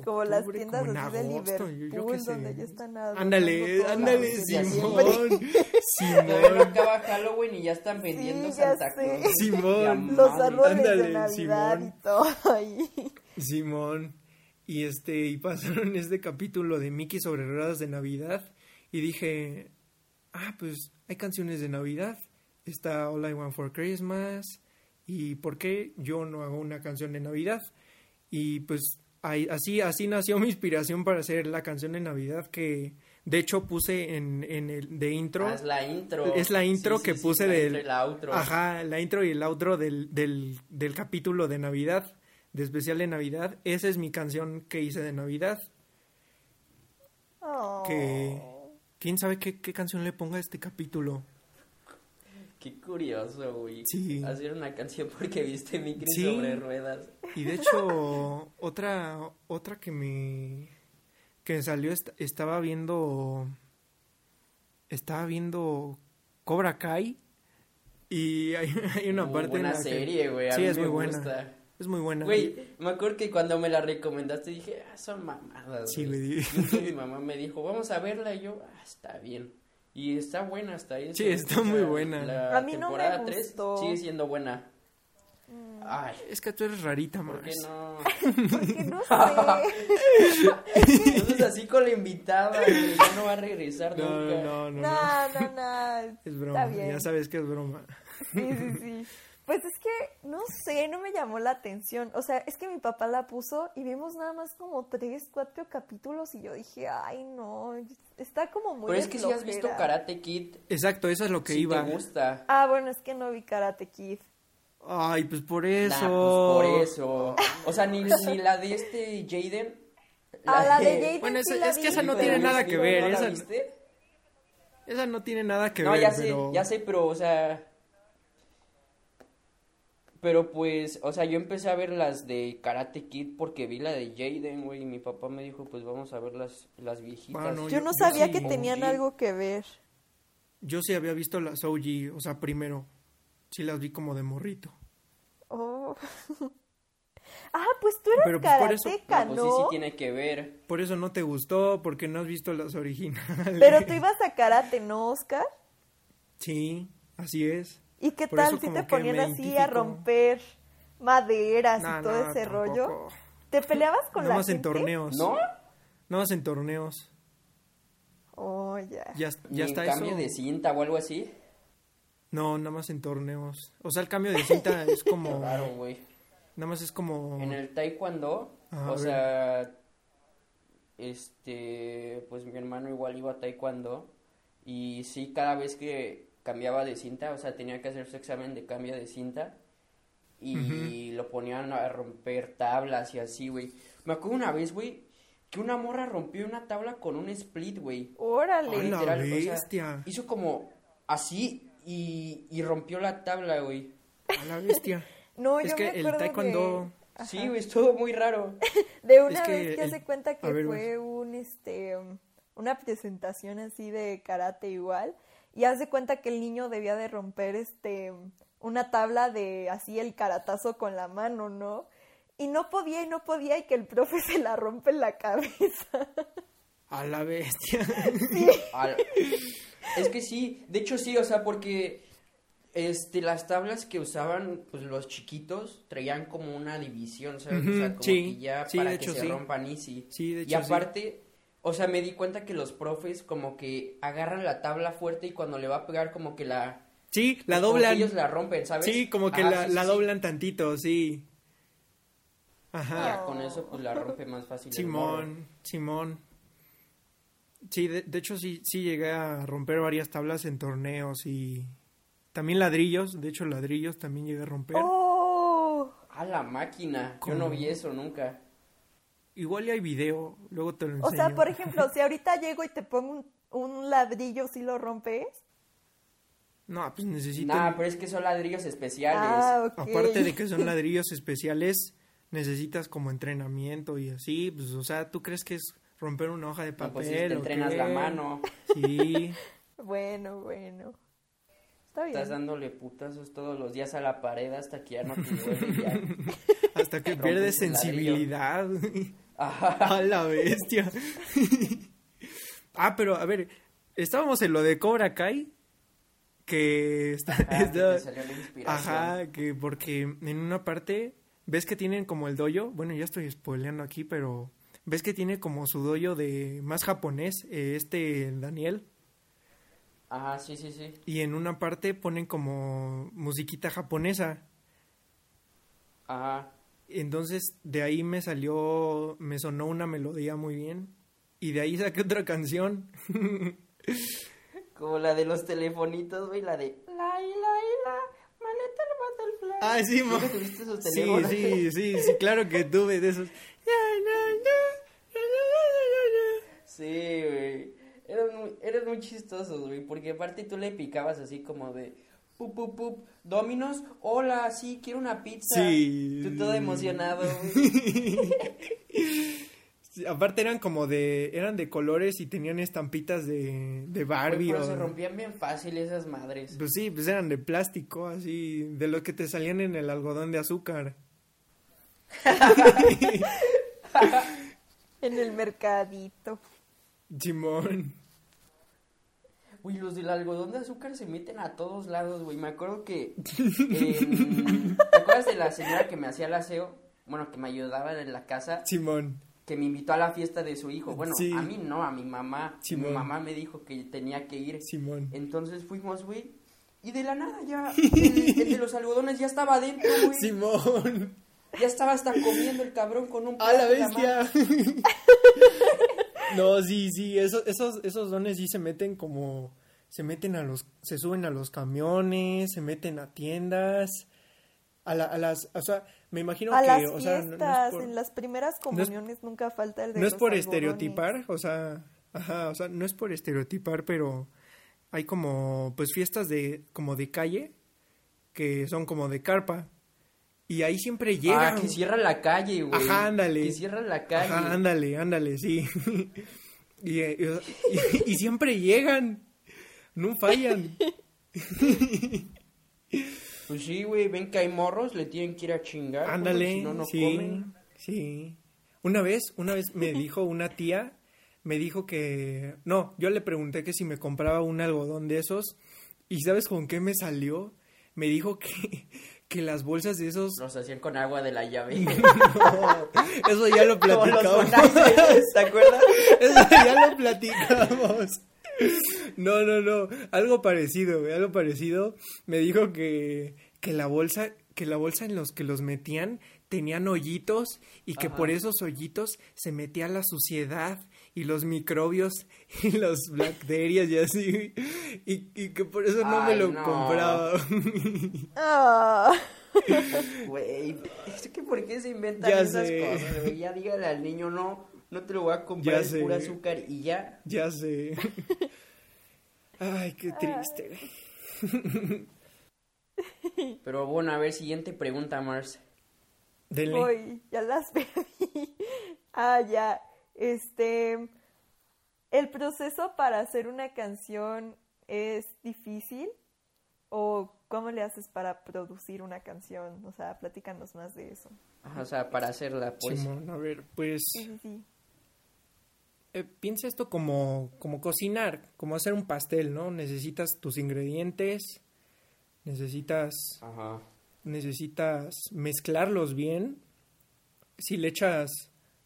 Como las tiendas como así de agosto, yo- yo Liverpool, qué sé. donde ya están ándale ándale Simón. Todavía Simón acaba Halloween y ya están vendiendo Sí, ya Santa. Claus. Simón. Los árboles Ándale, de Navidad Simón. y todo ahí. Simón y este y pasaron este capítulo de Mickey sobre ruedas de Navidad y dije ah pues hay canciones de Navidad está All I Want for Christmas y por qué yo no hago una canción de Navidad y pues así así nació mi inspiración para hacer la canción de Navidad que de hecho puse en, en el de intro Ah, es la intro. Es la intro Sí, sí, que sí, puse la del- intro y la outro. Ajá, la intro y el outro del, del, del capítulo de Navidad, de especial de Navidad. Esa es mi canción que hice de Navidad. Oh. Que quién sabe qué, qué canción le ponga a este capítulo. Qué curioso, güey. Sí. Hacer una canción porque viste Mickey Sí. sobre ruedas. Y de hecho, otra, otra que me que salió est- estaba viendo estaba viendo Cobra Kai y hay, hay una parte buena en la serie, güey. a sí es muy buena gusta. es muy buena Güey, me acuerdo que cuando me la recomendaste dije, ah, son mamadas. Sí, güey. mi mamá me dijo, vamos a verla. Y yo, ah, está bien. Y está buena hasta ahí. Sí, está muy buena. La A mí no me temporada 3 gustó. sigue siendo buena. Mm. Ay, es que tú eres rarita ¿por qué más no? Porque no sé. Entonces así con la invitada, güey, ya no va a regresar no, nunca. no, no, no. No, no, no. Es broma, Está bien. ya sabes que es broma. Sí, sí, sí. Pues es que, no sé, no me llamó la atención. O sea, es que mi papá la puso y vimos nada más como tres, cuatro capítulos y yo dije, ay, no, está como muy Pero es que si has visto. Karate Kid, Exacto, eso es lo que si iba. te gusta. Ah, bueno, es que no vi Karate Kid. Ay, pues por Nah, eso. pues por eso. O sea, ni, ni la de este Jaden. Ah, la de Jaden Bueno, sí la es que esa no tiene nada que ver, ¿no la esa- viste? Esa no tiene nada que No, ver, ya sé, pero ya sé, pero, o sea... Pero pues, o sea, yo empecé a ver las de Karate Kid porque vi la de Jaden, güey, y mi papá me dijo, pues vamos a ver las, las viejitas. Yo yo- no yo sabía sí- que tenían OG. algo que ver. yo sí había visto las OG, o sea, primero. Sí las vi como de morrito. Oh. ah, pues tú eras Pero, pues, karateca, No, ¿no? pues sí, sí tiene que ver. Por eso no te gustó, porque no has visto las originales. Pero tú ibas a karate, ¿no, Oscar? Sí, así es. ¿Y qué Por tal si te ponían así a romper maderas y todo ese rollo? ¿Te peleabas con Nada la más en torneos. ¿No? Nada más en torneos. Oh, ya. Ya, ya está cambio eso. de cinta o algo así. No, nada más en torneos. O sea, el cambio de cinta es como... Claro, güey. Nada más es como... En el taekwondo, Ajá, a o sea, este, pues mi hermano igual iba a taekwondo y sí, cada vez que cambiaba de cinta, o sea, tenía que hacer su examen de cambio de cinta y lo ponían a romper tablas y así, güey. Me acuerdo una vez, güey, que una morra rompió una tabla con un split, güey. Órale. ¡A la Literal, o sea, bestia! hizo como así y, y rompió la tabla, güey. ¡A la bestia! No, Es yo que me el taekwondo- de- Sí, güey, estuvo muy raro. De una Es que vez que el- hace cuenta que ver, fue un este um, una presentación así de karate igual y hace cuenta que el niño debía de romper este una tabla de así el caratazo con la mano, ¿no? Y no podía y no podía y que el profe se la rompe en la cabeza. ¡A la bestia! Es que sí, de hecho sí, o sea, porque este las tablas que usaban pues los chiquitos traían como una división, ¿sabes? o sea, Ujú, como sí, que ya sí, para que hecho, se sí. rompan easy. Sí, de y hecho, sí. aparte, o sea, me di cuenta que los profes como que agarran la tabla fuerte y cuando le va a pegar como que la Sí, la como que doblan. ellos la rompen, ¿sabes? Sí, como que Ajá, la, sí, la sí. doblan tantito, sí. Y Ajá. ya con eso pues la rompe más fácil. Simón, Simón. Sí, de, de hecho sí, sí llegué a romper varias tablas en torneos y también ladrillos, de hecho ladrillos también llegué a romper. ¡Oh! A la máquina, yo no vi eso nunca. Igual ya hay video, luego te lo enseño. O sea, por ejemplo, si ahorita llego y te pongo un, un ladrillo, ¿sí lo rompes? No, pues necesito... Nah, pero es que son ladrillos especiales. Ah, ok. Aparte de que son ladrillos especiales, necesitas como entrenamiento y así, pues, o sea, ¿tú crees que es romper una hoja de No, papel? pues si te entrenas qué? la mano, Sí, Bueno, bueno. Está bien. estás dándole putazos todos los días a la pared hasta que ya no te duele ya. hasta que pierdes sensibilidad. Ajá. A la bestia. ah, pero a ver, estábamos en lo de Cobra Kai. Que está. Ah, que está- te salió la inspiración. ajá, que porque en una parte. ¿Ves que tienen como el doyo? Bueno, ya estoy spoileando aquí, pero. ¿Ves que tiene como su doyo de más japonés, eh, este Daniel? Ajá, sí, sí, sí. Y en una parte ponen como musiquita japonesa. Ajá. Entonces de ahí me salió, me sonó una melodía muy bien. Y de ahí saqué otra canción. Como la de los telefonitos, güey, la de la y la y la maleta el butterfly. Ah, sí, ¿Nunca tuviste esos Sí, teléfonos? sí, sí, sí, claro que tuve de esos. Sí, güey. Eran muy, eran muy chistosos, güey, porque aparte tú le picabas así como de pup, pup, pup, Dominos, hola, sí, quiero una pizza. Sí. Tú todo emocionado, Aparte eran como de, eran de colores y tenían estampitas de, de Barbie. Pero o- se rompían bien fácil esas madres. Pues sí, pues eran de plástico, así, de los que te salían en el algodón de azúcar. En el mercadito. Simón. Uy, los del algodón de azúcar se meten a todos lados, güey. Me acuerdo que. em, ¿Te acuerdas de la señora que me hacía el aseo? Bueno, que me ayudaba en la casa. Simón. Que me invitó a la fiesta de su hijo. Bueno, Sí. a mí no, a mi mamá. Simón. Mi mamá me dijo que tenía que ir. Simón. Entonces fuimos, güey. Y de la nada ya. El, el de los algodones ya estaba adentro, güey. Simón. Ya estaba hasta comiendo el cabrón con un ¡A la plato en mano. bestia! no, sí, sí, esos, esos, esos dones sí se meten como, se meten a los, se suben a los camiones, se meten a tiendas, a, la- a las, o sea, me imagino A que, las o sea, no- fiestas, no, es por, en las primeras comuniones nunca falta el de no es por algodones. estereotipar, o sea, ajá, o sea, no es por estereotipar, pero hay como, pues fiestas de, como de calle, que son como de carpa, y ahí siempre llegan. Ah, que cierra la calle, güey. Ajá, ándale. Que cierra la calle. Ajá, ándale, ándale, sí. y, eh, y- y siempre llegan. No fallan. Pues sí, güey, ven que hay morros, le tienen que ir a chingar. porque Ándale, Si no, no sí. comen. Sí. Una vez, una vez me dijo una tía, me dijo que. No, yo le pregunté que si me compraba un algodón de esos. ¿Y sabes con qué me salió? Me dijo que, que las bolsas de esos. Los hacían con agua de la llave. No, eso ya lo platicamos. ¿te acuerdas? Eso ya lo platicamos. No, no, no. Algo parecido, güey, algo parecido. Me dijo que, que la bolsa, que la bolsa en los que los metían tenían hoyitos y que Ajá. por esos hoyitos se metía la suciedad y los microbios y las bacterias y así. y, y que por eso no me lo no. compraba. Ah. Güey, es que ¿por qué se inventan Ya esas sé. cosas, güey? Ya dígale al niño, no, no te lo voy a comprar, Ya es sé. pura azúcar y ya. ya sé. Ay, qué triste. Pero bueno, a ver, siguiente pregunta, Mars. Denle. Voy, ya las perdí. Ah, ya. Este. ¿El proceso para hacer una canción es difícil? ¿O cómo le haces para producir una canción? O sea, platícanos más de eso. Ajá, O sea, para hacerla, pues. Simón, a ver, pues Sí, sí, sí. eh, piensa esto como, como cocinar, como hacer un pastel, ¿no? Necesitas tus ingredientes, necesitas, Ajá. necesitas mezclarlos bien. Si le echas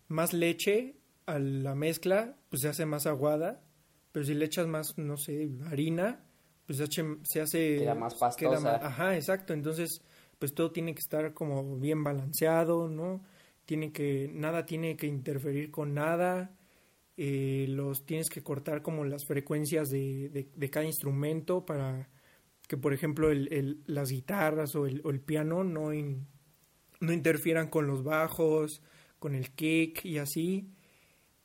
más leche a la mezcla, pues se hace más aguada. Pero si le echas más, no sé, harina, pues se hace... Queda más queda pastosa. más- ajá, exacto. Entonces, pues todo tiene que estar como bien balanceado, ¿no? Tiene que... Nada tiene que interferir con nada. Eh, los tienes que cortar como las frecuencias de, de- de cada instrumento para que, por ejemplo, el, el- las guitarras o el, o el piano no, in- no interfieran con los bajos, con el kick y así.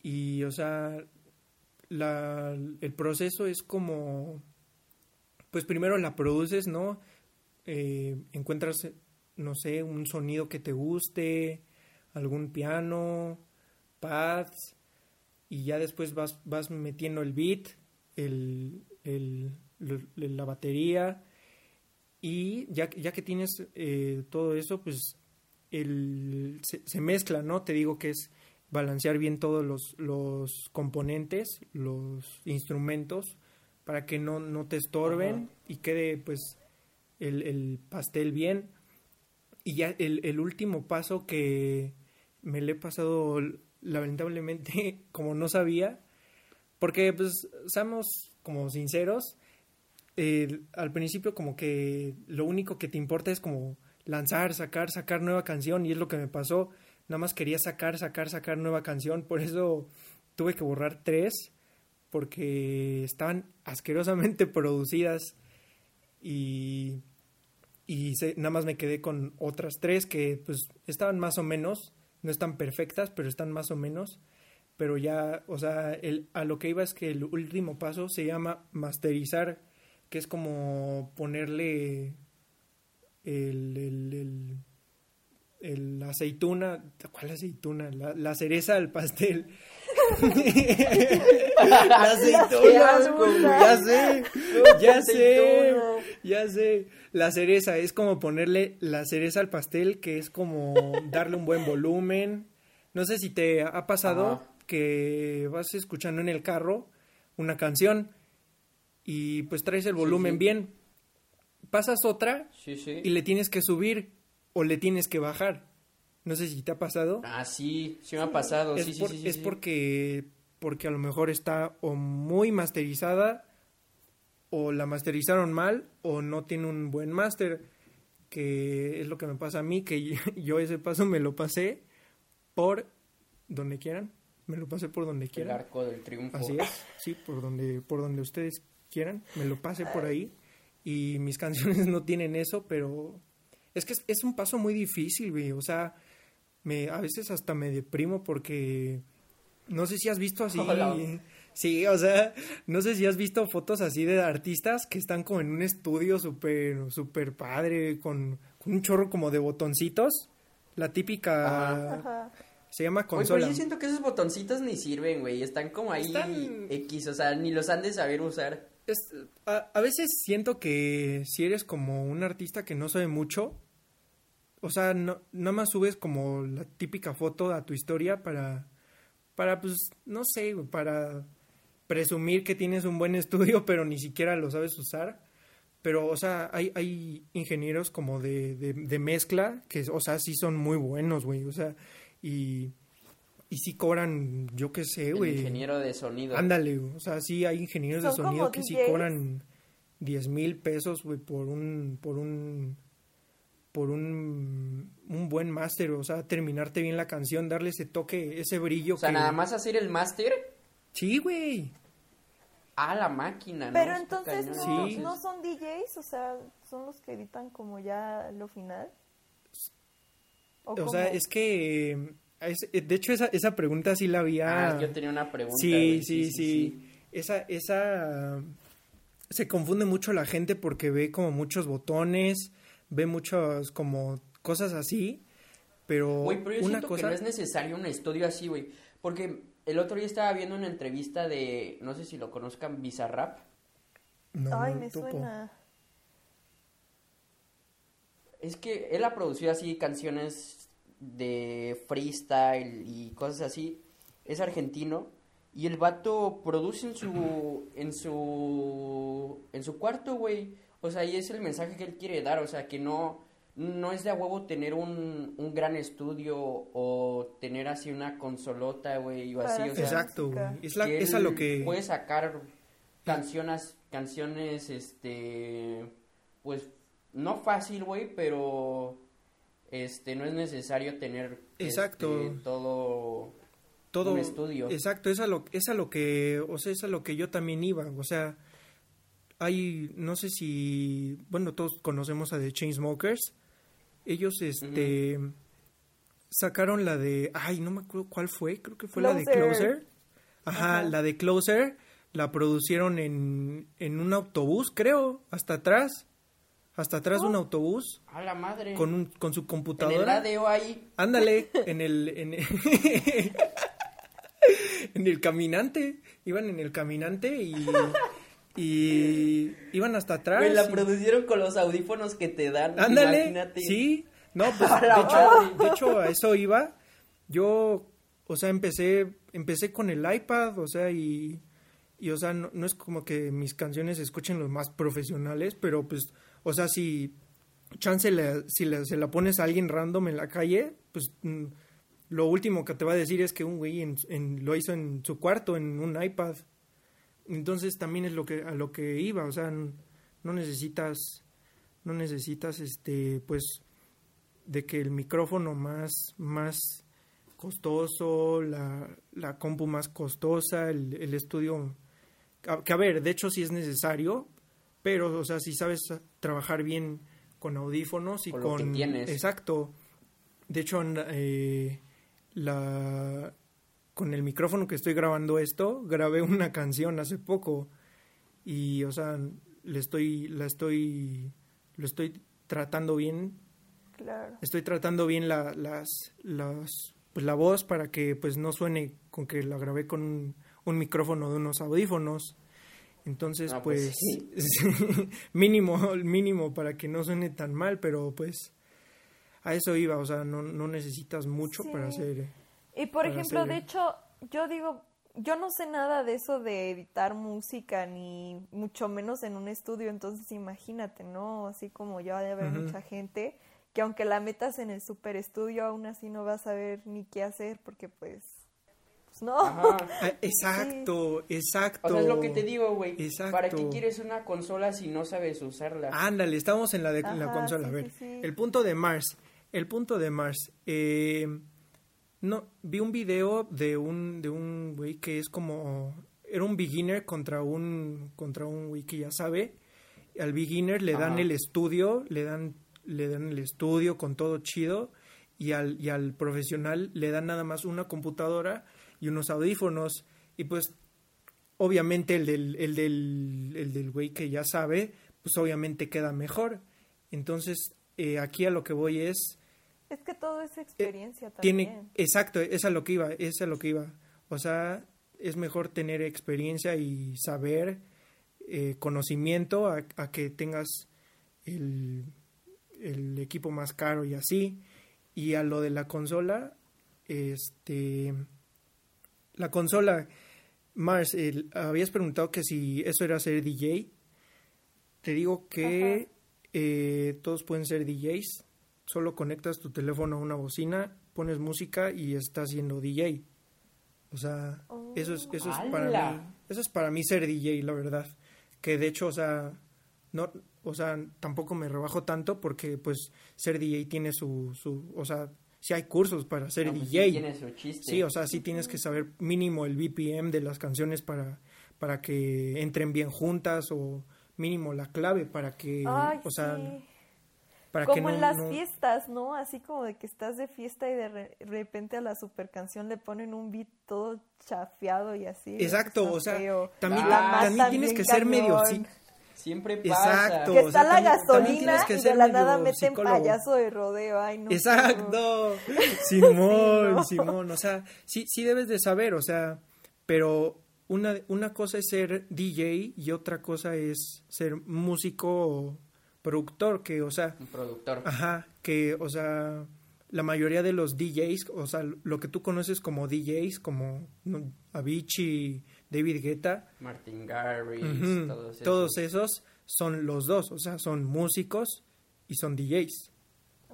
Y, o sea, la, el proceso es como, pues primero la produces, ¿no? Eh, encuentras, no sé, un sonido que te guste, algún piano, pads, y ya después vas, vas metiendo el beat, el, el- la batería, y ya, ya que tienes eh, todo eso, pues el, se mezcla, ¿no? Te digo que es balancear bien todos los, los componentes, los instrumentos, para que no, no te estorben Ajá. y quede pues el, el pastel bien. Y ya el, el último paso que me le he pasado lamentablemente como no sabía, porque pues seamos como sinceros, eh, al principio como que lo único que te importa es como lanzar, sacar, sacar nueva canción y es lo que me pasó. Nada más quería sacar, sacar, sacar nueva canción. Por eso tuve que borrar tres porque estaban asquerosamente producidas y, y nada más me quedé con otras tres que pues estaban más o menos, no están perfectas, pero están más o menos. Pero ya, o sea, el, a lo que iba es que el último paso se llama masterizar, que es como ponerle el, el aceituna, ¿cuál aceituna? La, la cereza al pastel. la aceituna, ya sé, ya sé, ya sé. La cereza es como ponerle la cereza al pastel, que es como darle un buen volumen. No sé si te ha pasado Ajá. que vas escuchando en el carro una canción y pues traes el volumen sí. bien. Pasas otra sí. y le tienes que subir o le tienes que bajar. No sé si te ha pasado. Ah, sí, sí me ha pasado, es sí, sí, por- sí, sí, es sí. porque porque a lo mejor está o muy masterizada o la masterizaron mal o no tiene un buen máster que es lo que me pasa a mí que yo ese paso me lo pasé por donde quieran me lo pasé por donde El quieran arco del triunfo. Así es, sí, por donde, por donde ustedes quieran, me lo pase por ahí. Y mis canciones no tienen eso, pero es que es, es un paso muy difícil, güey. O sea, me, a veces hasta me deprimo porque no sé si has visto así. Hola. Sí, o sea, no sé si has visto fotos así de artistas que están como en un estudio súper, súper padre, con, con un chorro como de botoncitos. La típica, Ajá. se llama consola. yo siento que esos botoncitos ni sirven, güey. Están como ahí Están- X, o sea, ni los han de saber usar. Es- a, a veces siento que si eres como un artista que no sabe mucho, o sea, no, nada más subes como la típica foto a tu historia para, para pues, no sé, para presumir que tienes un buen estudio, pero ni siquiera lo sabes usar. Pero, o sea, hay, hay ingenieros como de, de, de mezcla que, o sea, sí son muy buenos, güey, o sea, y, y sí cobran, yo qué sé, güey. ingeniero de sonido. Ándale, güey. o sea, sí hay ingenieros de Son sonido que sí DJs. cobran 10 mil pesos, güey, por un, por un, por un, un buen máster, o sea, terminarte bien la canción, darle ese toque, ese brillo O sea, que... nada más hacer el máster. Sí, güey. a la máquina, ¿no? Pero entonces no, Sí. no son DJs, o sea, son los que editan como ya lo final. O sea, es que, eh, es- eh, de hecho, esa, esa pregunta sí la había... Ah, yo tenía una pregunta. Sí, güey, sí, sí, Esa, esa... Se confunde mucho la gente porque ve como muchos botones, ve muchas como cosas así, pero, yo una siento cosa... que no es necesario un estudio así, güey. Porque el otro día estaba viendo una entrevista de, no sé si lo conozcan, Bizarrap. No, Ay, me topo. suena. Es que él ha producido así canciones de freestyle y cosas así. Es argentino. Y el vato produce en su. en su. en su cuarto, güey. O sea, y es el mensaje que él quiere dar. O sea, que no. No es de a huevo tener un, un gran estudio o tener así una consolota, güey, o así, Para o sea, Exacto. Es, la, es a lo que... puede sacar canciones, canciones, este, pues, no fácil, güey, pero, este, no es necesario tener, Exacto. este, todo, todo un estudio. Exacto, es a lo es a lo que, o sea, es a lo que yo también iba, o sea, hay no sé si, bueno, todos conocemos a The Chainsmokers. Ellos este sacaron la de, ay, no me acuerdo cuál fue, creo que fue la de Closer. Ajá, Ajá. la de Closer la producieron en en un autobús, creo, hasta atrás. Hasta atrás de un autobús A la madre. con un con su en el computadora. ADO ahí. Ándale, en el, en el, en el caminante, iban en el caminante y, y iban hasta atrás. Güey, la y- producieron con los audífonos que te dan. Ándale, Imagínate. sí, no, pues de hecho, de hecho a eso iba. Yo, o sea, empecé, empecé con el iPad, o sea, y, y o sea, no, no es como que mis canciones se escuchen los más profesionales, pero pues, o sea, si chance si la- se la pones a alguien random en la calle, pues mm, lo último que te va a decir es que un güey en- en- lo hizo en su cuarto, en un iPad. Entonces también es lo que a lo que iba, o sea, no necesitas no necesitas este pues de que el micrófono más más costoso, la, la compu más costosa, el, el estudio que a ver, de hecho sí es necesario, pero o sea, si sabes trabajar bien con audífonos y Con con, que tienes. exacto. De hecho, eh, la con el micrófono que estoy grabando esto, grabé una canción hace poco y o sea, le estoy la estoy lo estoy tratando bien, Claro. estoy tratando bien la, las las pues la voz para que pues no suene con que la grabé con un, un micrófono de unos audífonos. Entonces, Ah, pues, pues, mínimo, mínimo para que no suene tan mal, pero pues a eso iba, o sea, no, no necesitas mucho Sí. para hacer. Y por ejemplo, de hecho, yo digo, yo no sé nada de eso de editar música, ni mucho menos en un estudio, entonces imagínate, ¿no? Así como yo, ha de haber mucha gente que aunque la metas en el super estudio, aún así no vas a saber ni qué hacer, porque pues, pues no. Ajá. Ah, exacto, exacto. O sea, es lo que te digo, güey. Exacto. ¿Para qué quieres una consola si no sabes usarla? Ándale, estamos en la, de, en la Ajá, consola. sí, a ver, sí, sí. el punto de Mars. El punto de Mars. Eh, no, vi un video de un, de un güey que es como. Era un beginner contra un. contra un güey que ya sabe. Al beginner le dan Ajá. el estudio, le dan, le dan el estudio con todo chido. Y al, y al profesional le dan nada más una computadora y unos audífonos. Y pues obviamente el del, el del, el del güey que ya sabe, pues obviamente queda mejor. Entonces, eh, aquí a lo que voy es, Es que todo es experiencia Eh, tiene, también. exacto, es a lo que iba, es a lo que iba. O sea, es mejor tener experiencia y saber, eh, conocimiento a, a que tengas el, el equipo más caro y así. Y a lo de la consola, este, la consola, Mars, el- habías preguntado que si eso era ser DJ. Te digo que eh, todos pueden ser DJs. Solo conectas tu teléfono a una bocina, pones música y estás siendo DJ. O sea, eso es, eso es para mí, eso es para mí ser DJ, la verdad. Que de hecho, o sea, no, o sea, tampoco me rebajo tanto porque pues ser DJ tiene su, su, o sea, si hay cursos para ser No, pues sí DJ. tiene su chiste. Sí, o sea, sí tienes que saber mínimo el BPM de las canciones para, para que entren bien juntas o mínimo la clave para que, Ay, o sea, sí. Para como que no, en las no- fiestas, ¿no? Así como de que estás de fiesta y de re- repente a la super canción le ponen un beat todo chafeado y así. Exacto, o sea, feo. también, también tienes que ser medio Siempre pasa. Exacto. Que o está sea, la también- gasolina que y de la nada meten psicólogo. payaso de rodeo. Ay, no. Exacto, Simón, no. Simón, o sea, sí, sí debes de saber, o sea, pero una, una cosa es ser DJ y otra cosa es ser músico o productor, que, o sea, Un productor. ajá, que, o sea, la mayoría de los DJs, o sea, lo que tú conoces como DJs, como ¿no? Avicii, David Guetta, Martin Garrix, todos esos. todos esos son los dos, o sea, son músicos y son DJs.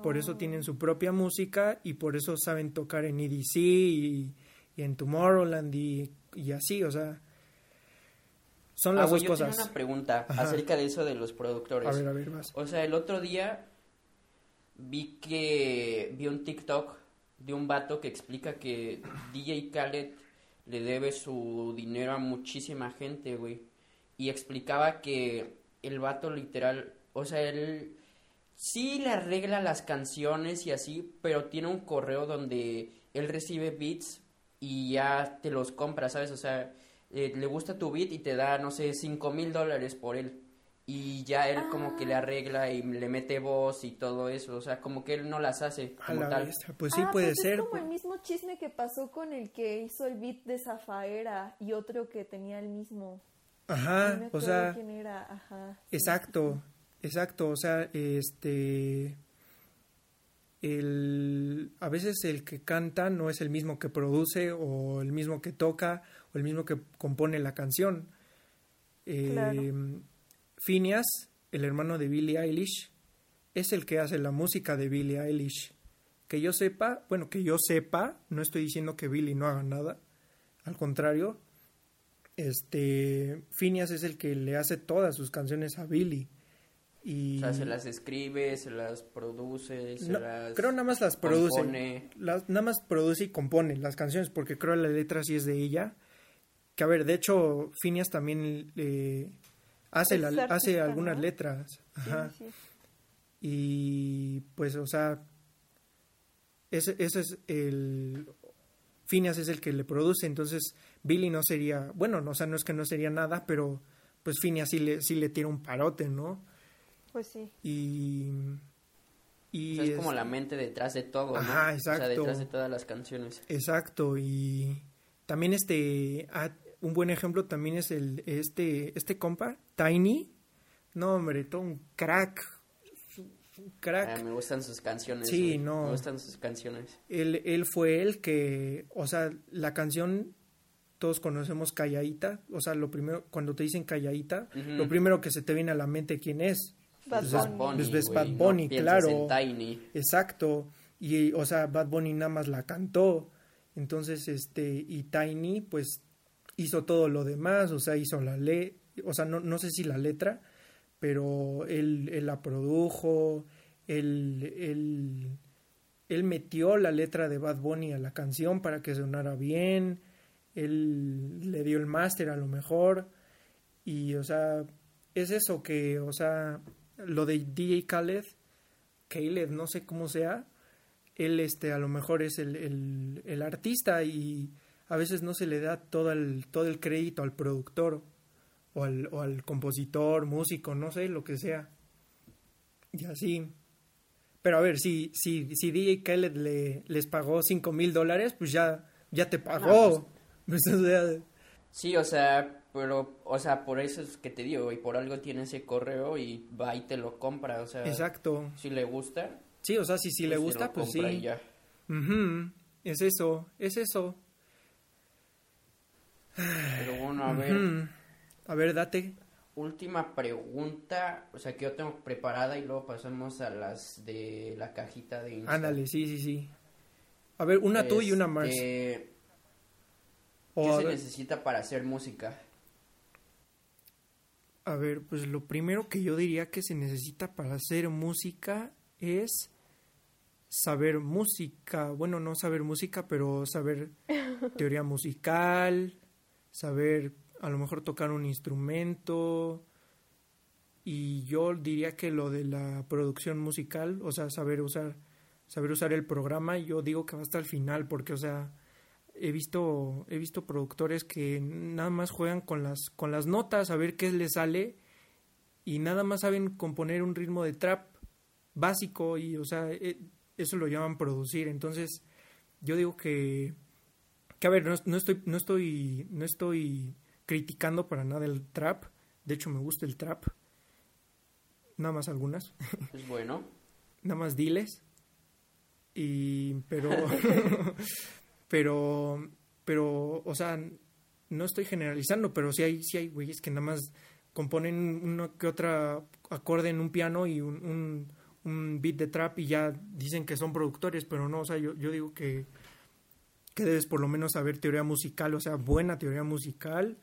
Por eso tienen su propia música y por eso saben tocar en EDC y, y en Tomorrowland y, y así, o sea, son Ah, las güey, dos yo cosas. tenía una pregunta Ajá. acerca de eso de los productores. A ver, a ver, vas. O sea, el otro día vi que vi un TikTok de un vato que explica que DJ Khaled le debe su dinero a muchísima gente, güey. Y explicaba que el vato literal, o sea, él sí le arregla las canciones y así, pero tiene un correo donde él recibe beats y ya te los compra, ¿sabes? O sea, eh, le gusta tu beat y te da, no sé, cinco mil dólares por él. Y ya él como que le arregla y le mete voz y todo eso, o sea, como que él no las hace como la tal. bestia. Pues sí Ah, puede pues ser. Es como pues. el mismo chisme que pasó con el que hizo el beat de Zafaera y otro que tenía el mismo. No Ajá, o sea, quién era. Ajá. sí. exacto, exacto, o sea, este el a veces el que canta no es el mismo que produce o el mismo que toca o el mismo que compone la canción. Eh, Claro. Phineas, el hermano de Billie Eilish, es el que hace la música de Billie Eilish. Que yo sepa, bueno, que yo sepa, no estoy diciendo que Billie no haga nada, al contrario, este Phineas es el que le hace todas sus canciones a Billie. Y O sea, se las escribe, se las produce, se no, las creo nada más las produce. compone. Las- nada más produce y compone las canciones porque creo la letra sí es de ella. Que a ver, de hecho, Phineas también eh, hace, Es la, artista, hace algunas ¿no? letras. Ajá. sí. Y pues, o sea, ese, ese es el... Phineas es el que le produce, entonces Billy no sería, bueno, no, o sea, no es que no sería nada, pero pues Phineas sí le, sí le tira un parote, ¿no? Pues sí. Y... y O sea, es como la mente detrás de todo, ¿no? Ajá, O sea, exacto. detrás de todas las canciones. Exacto, y también este, un buen ejemplo también es el, este, este compa, Tiny, no hombre, todo un crack, un crack. Ah, me gustan sus canciones. Sí, güey. no. Me gustan sus canciones. Él, él fue el que, o sea, la canción, todos conocemos Calladita, o sea, lo primero, cuando te dicen Calladita, lo primero que se te viene a la mente, ¿quién es? Bad Pues Bunny. es- Bunny, pues Bad Bunny, claro. en Tiny. Exacto. Y, o sea, Bad Bunny nada más la cantó. Entonces, este, y Tiny, pues, hizo todo lo demás, o sea, hizo la le, o sea, no, no sé si la letra, pero él, él la produjo, él, él, él metió la letra de Bad Bunny a la canción para que sonara bien, él le dio el máster a lo mejor, y, o sea, es eso que, o sea, lo de DJ Khaled, Caleb, no sé cómo sea, él este a lo mejor es el, el, el artista y a veces no se le da todo el, todo el crédito al productor o al, o al compositor, músico, no sé, lo que sea. Y así. Pero a ver, si, si, si DJ Khaled le, les pagó cinco mil dólares, pues ya, ya te pagó. Pues, o sea, Sí, o sea, pero, o sea, por eso es que te digo, y por algo tiene ese correo y va y te lo compra, o sea. exacto. Si le gusta. Sí, o sea, si, si le pues gusta, lo pues sí. y ya. Es eso, es eso. Pero bueno, a ver. A ver, date. última pregunta, o sea, que yo tengo preparada y luego pasamos a las de la cajita de Insta. Ándale, sí, sí, sí. A ver, una tú y una más. Este, ¿Qué se ver, necesita para hacer música? a ver, pues lo primero que yo diría que se necesita para hacer música es saber música. Bueno, no saber música, pero saber teoría musical, saber a lo mejor tocar un instrumento. Y yo diría que lo de la producción musical, o sea, saber usar, saber usar el programa, yo digo que va hasta el final, porque, o sea, he visto, he visto productores que nada más juegan con las, con las notas a ver qué les sale y nada más saben componer un ritmo de trap básico y, o sea, e, eso lo llaman producir. Entonces, yo digo que, que a ver, no, no, estoy, no estoy, no estoy criticando para nada el trap. De hecho, me gusta el trap. Nada más algunas. Es bueno. nada más diles. Y, pero, pero, pero, o sea, no estoy generalizando, pero sí hay, sí hay güeyes que nada más componen uno que otra acorde en un piano y un, un, un, beat de trap y ya dicen que son productores, pero no, o sea, yo, yo digo que, que debes por lo menos saber teoría musical, o sea, buena teoría musical.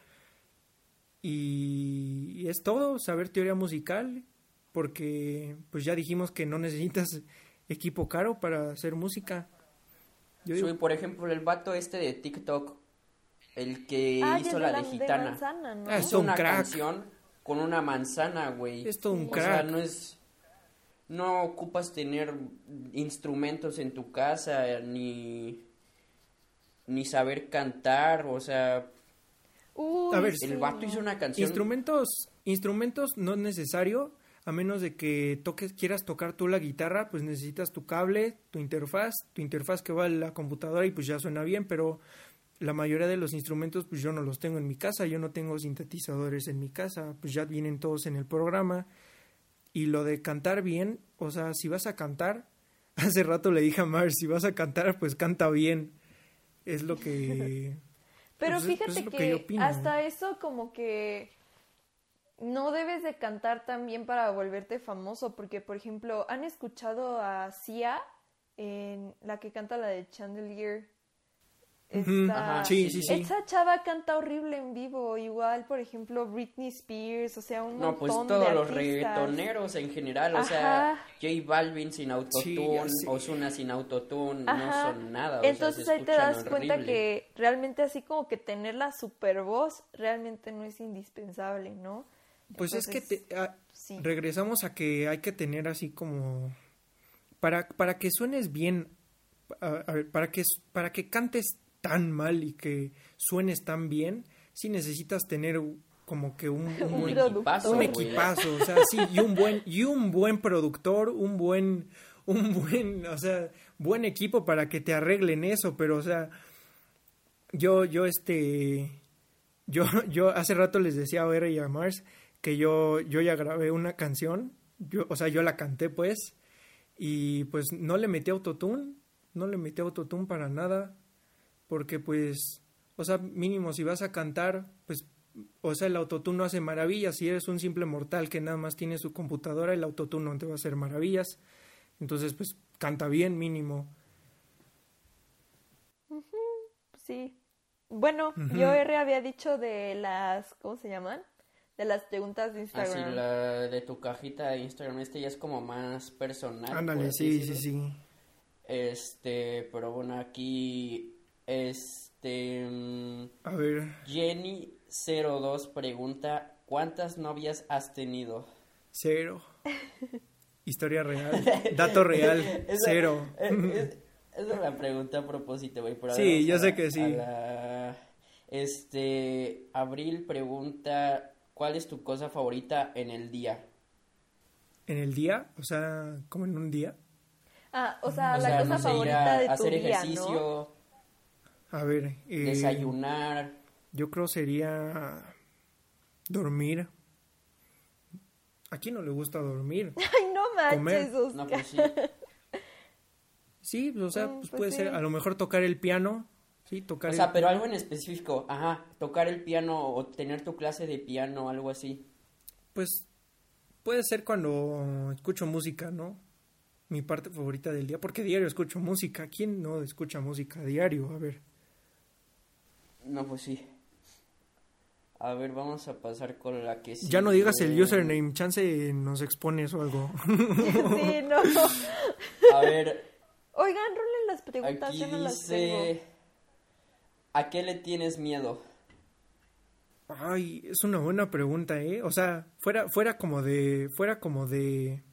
Y, es todo, saber teoría musical, porque pues ya dijimos que no necesitas equipo caro para hacer música. Yo digo... Por ejemplo, el vato este de TikTok, el que ah, hizo la de, la, Gitana. De manzana, ¿no? ah, es una crack. canción con una manzana, güey. Es todo un o crack. Sea, no es no ocupas tener instrumentos en tu casa ni ni saber cantar, o sea, Uy, a ver, el vato hizo una canción. Instrumentos, instrumentos no es necesario, a menos de que toques, quieras tocar tú la guitarra, pues necesitas tu cable, tu interfaz, tu interfaz que va a la computadora y pues ya suena bien, pero la mayoría de los instrumentos pues yo no los tengo en mi casa, yo no tengo sintetizadores en mi casa, pues ya vienen todos en el programa. Y lo de cantar bien, o sea, si vas a cantar, hace rato le dije a Mar, si vas a cantar, pues canta bien. Es lo que... Pero pues, fíjate que, que opino, hasta eso como que no debes de cantar también para volverte famoso, porque por ejemplo, ¿han escuchado a Sia en la que canta la de Chandelier? Esta, sí, sí, sí. Esa chava canta horrible en vivo, igual, por ejemplo, Britney Spears, o sea, un No, pues todos los reggaetoneros en general, o sea, J Balvin sin autotune, sí, Ozuna sin autotune, no son nada. Entonces sea, ahí te das cuenta que realmente así como que tener la super voz realmente no es indispensable, ¿no? Pues es que te, a, sí. regresamos a que hay que tener así como para para que suenes bien, a, a ver, para que para que cantes tan mal y que suenes tan bien, sí necesitas tener como que un, un, un equipazo, un equipazo, o sea, sí, y un buen y un buen productor, un buen un buen, o sea, buen equipo para que te arreglen eso, pero o sea, yo yo este yo yo hace rato les decía a Vera y a Mars que yo, yo ya grabé una canción, yo, o sea, yo la canté pues, y pues no le metí autotune, no le metí autotune para nada, porque pues, o sea, mínimo si vas a cantar, pues, o sea, el autotune no hace maravillas, si eres un simple mortal que nada más tiene su computadora, el autotune no te va a hacer maravillas, entonces pues canta bien mínimo. Sí. Bueno, uh -huh. yo R había dicho de las, ¿cómo se llaman? de las preguntas de Instagram. Así, la de tu cajita de Instagram, este ya es como más personal. Ándale, sí, sí, sí. Este, pero bueno, aquí, este... A ver. Jenny02 pregunta, ¿cuántas novias has tenido? Cero. Historia real. Dato real. esa, cero. Es, es, esa es la pregunta a propósito, güey. Sí, yo a, sé que sí. La... Este, Abril pregunta, ¿Cuál es tu cosa favorita en el día? ¿En el día? O sea, ¿como en un día? Ah, o sea, o la sea, cosa no sé, favorita a, de tu hacer día, ejercicio. ¿no? A ver. Eh, desayunar. Yo creo sería dormir. ¿A quién no le gusta dormir? Ay, no manches, Oscar. No, pues sí. Sí, o sea, pues, pues puede sí. ser a lo mejor tocar el piano Sí, tocar. O sea, el... pero algo en específico, ajá, tocar el piano o tener tu clase de piano, algo así. Pues puede ser cuando escucho música, ¿no? Mi parte favorita del día, porque diario escucho música. ¿Quién no escucha música diario? A ver. No, pues sí. A ver, vamos a pasar con la que sí. Ya no digas el username, chance nos expones o algo. sí, no. A ver. Oigan, rolen las preguntas, aquí yo no las dice... tengo. ¿A qué le tienes miedo? Ay, es una buena pregunta, ¿eh? O sea, fuera, fuera como de, fuera como de,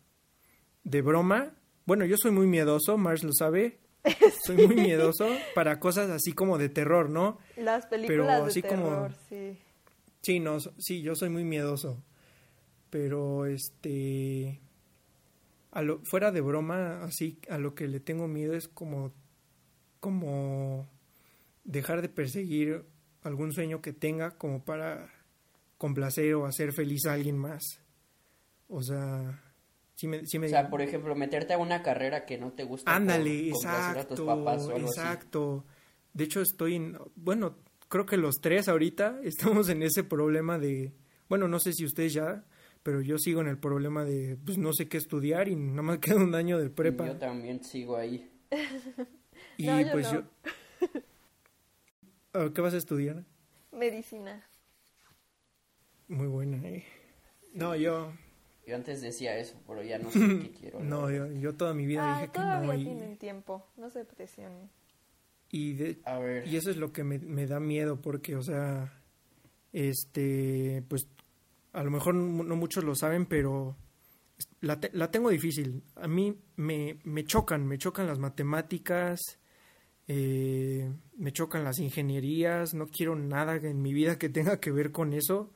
de broma. Bueno, yo soy muy miedoso, Mars lo sabe. Soy muy miedoso para cosas así como de terror, ¿no? Las películas Pero de así como- terror, sí. Sí, no, sí, yo soy muy miedoso. Pero este a lo, fuera de broma, así a lo que le tengo miedo es como como dejar de perseguir algún sueño que tenga como para complacer o hacer feliz a alguien más. O sea, sí me, sí me O sea, por ejemplo, meterte a una carrera que no te gusta. Ándale, complacer a tus exacto, papás o algo así. exacto. De hecho, estoy en, bueno, creo que los tres ahorita estamos en ese problema de, bueno, no sé si ustedes ya, pero yo sigo en el problema de, pues no sé qué estudiar y nada más queda un año de prepa. Yo también sigo ahí. Y No, yo pues no. yo... Ah, ¿Qué vas a estudiar? Medicina. Muy buena, eh. No, yo, Yo antes decía eso, pero ya no sé qué quiero. no, yo, yo toda mi vida Ah, dije que todavía no y, tienen tiempo, no se presionen. y de, A ver. Y eso es lo que me, me da miedo porque, o sea, este, pues a lo mejor no no muchos lo saben, pero la, te- la tengo difícil. A mí me, me chocan, me chocan las matemáticas, eh, me chocan las ingenierías, no quiero nada en mi vida que tenga que ver con eso.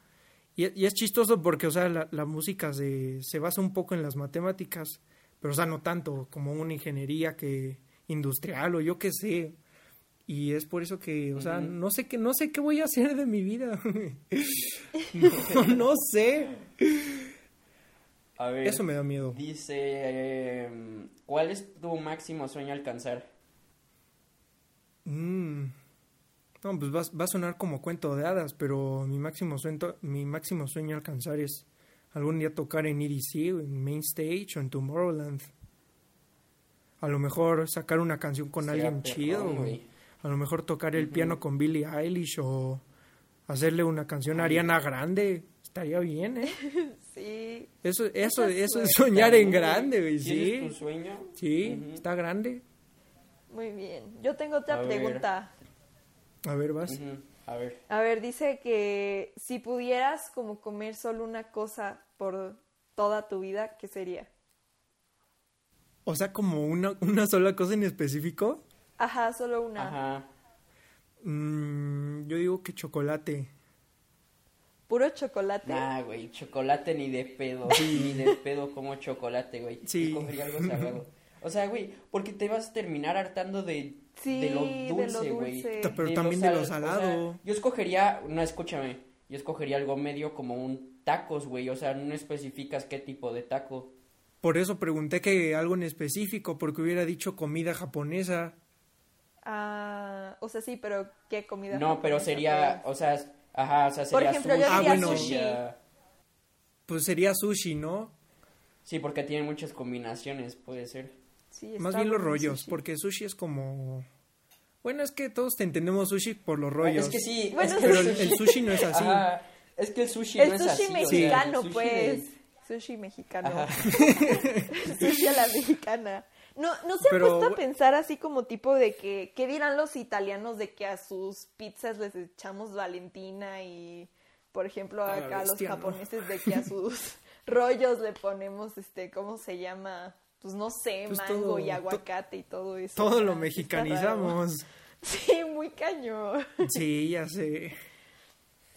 Y, y es chistoso porque, o sea, la, la música se, se basa un poco en las matemáticas, pero, o sea, no tanto como una ingeniería que industrial o yo qué sé. Y es por eso que, o sea, no sé qué, no sé qué voy a hacer de mi vida. no, no sé. A ver. Eso me da miedo. Dice, eh, ¿cuál es tu máximo sueño a alcanzar? Mm. No, pues va, va a sonar como cuento de hadas, pero mi máximo sueño, mi máximo sueño a alcanzar es algún día tocar en EDC, o en Main Stage o en Tomorrowland. A lo mejor sacar una canción con Sería alguien chido, güey. A lo mejor tocar el piano con Billie Eilish o hacerle una canción a Ariana Grande. Estaría bien, ¿eh? Sí, Eso, eso, eso es soñar en grande, güey. ¿Tienes tu Sí, sueño? sí, está grande. muy bien. Yo tengo otra A ver. A ver, vas. A ver. A ver, dice que si pudieras como comer solo una cosa por toda tu vida, ¿qué sería? O sea, como una, una sola cosa en específico. Ajá, solo una. Ajá. Mm, yo digo que chocolate. ¿Puro chocolate? Nah, güey, chocolate ni de pedo. Ni de pedo como chocolate, güey. Sí. Escogería algo salado. O sea, güey, porque te vas a terminar hartando de, Sí, de lo lo dulce, güey. Pero De también de lo sal- o sea, salado. yo escogería, no, escúchame, yo escogería algo medio como un tacos, güey. O sea, no especificas qué tipo de taco. Por eso pregunté que algo en específico, porque hubiera dicho comida japonesa. Ah, o sea, sí, pero ¿qué comida? No, pero japonesa, sería, pues? o sea, ajá, o sea, Por sería ejemplo, yo sushi. Ah, bueno. sushi. sería- Pues sería sushi, ¿no? Sí, porque tiene muchas combinaciones, puede ser. Sí, Más bien los rollos, sushi. porque sushi es como... Bueno, es que todos te entendemos sushi por los rollos. Es que sí, Bueno, es que Pero el, el sushi no es así. Ajá, es que el sushi El no es sushi así. o sea, mexicano, el sushi pues. de- Sushi mexicano. Sushi a la mexicana. No, no se ha Pero- puesto a pensar así como tipo de que, ¿qué dirán los italianos de que a sus pizzas les echamos Valentina y, por ejemplo, A acá los bestia, ¿no? japoneses de que a sus rollos le ponemos, este, ¿cómo se llama? Pues no sé, Pues mango todo- y aguacate y todo eso. Todo lo mexicanizamos. Sí, muy cañón. Sí, ya sé.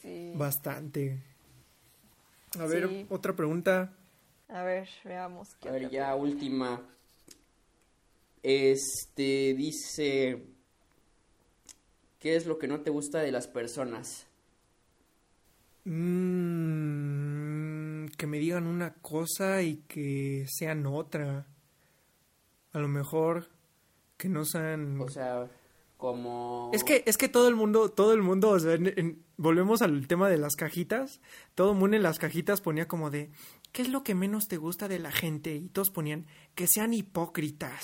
Sí. Bastante. A ver, Sí. otra pregunta. A ver, veamos. ¿qué A ver, ya última. Este dice. ¿Qué es lo que no te gusta de las personas? Mm, que me digan una cosa y que sean otra. A lo mejor que no sean... O sea, como. Es que, es que todo el mundo, todo el mundo, o sea, en- en- volvemos al tema de las cajitas. Todo el mundo en las cajitas ponía como de, ¿qué es lo que menos te gusta de la gente? Y todos ponían, que sean hipócritas.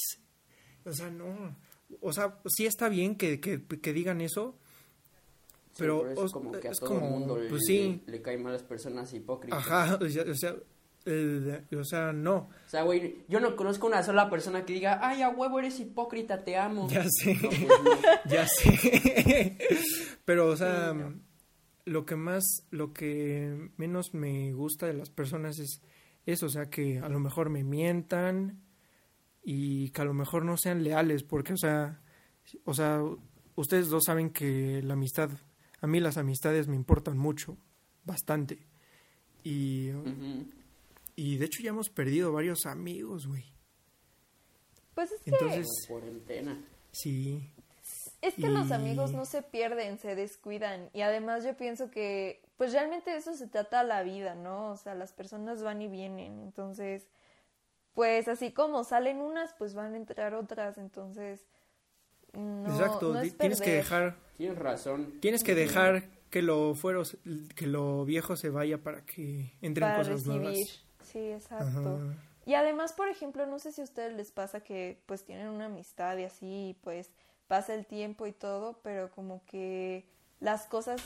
O sea, no. O sea, sí está bien que, que, que digan eso, Pero es os- como que a todo como, el mundo le, pues sí. le, le caen mal las personas hipócritas. Ajá, o sea, o sea, eh, o sea, no. O sea, güey, yo no conozco una sola persona que diga, ay, a huevo eres hipócrita, te amo. Ya sé. No, pues no. Ya sé. Pero, o sea, Sí, no. lo que más, lo que menos me gusta de las personas es eso, o sea, que a lo mejor me mientan y que a lo mejor no sean leales, porque, o sea, o sea, ustedes dos saben que la amistad, a mí las amistades me importan mucho, bastante. Y, y de hecho ya hemos perdido varios amigos, güey. Pues es que, Entonces, Cuarentena. sí, es que los amigos no se pierden, se descuidan. Y además yo pienso que, pues realmente de eso se trata la vida, ¿no? O sea, las personas van y vienen. Entonces, pues así como salen unas, pues van a entrar otras. Entonces, no, exacto, no di- es tienes que dejar, Tienes razón. tienes que dejar que lo fuero, que lo viejo se vaya para que entren para cosas recibir. nuevas. Sí, exacto. Ajá. Y además, por ejemplo, no sé si a ustedes les pasa que pues tienen una amistad y así, y, pues pasa el tiempo y todo, pero como que las cosas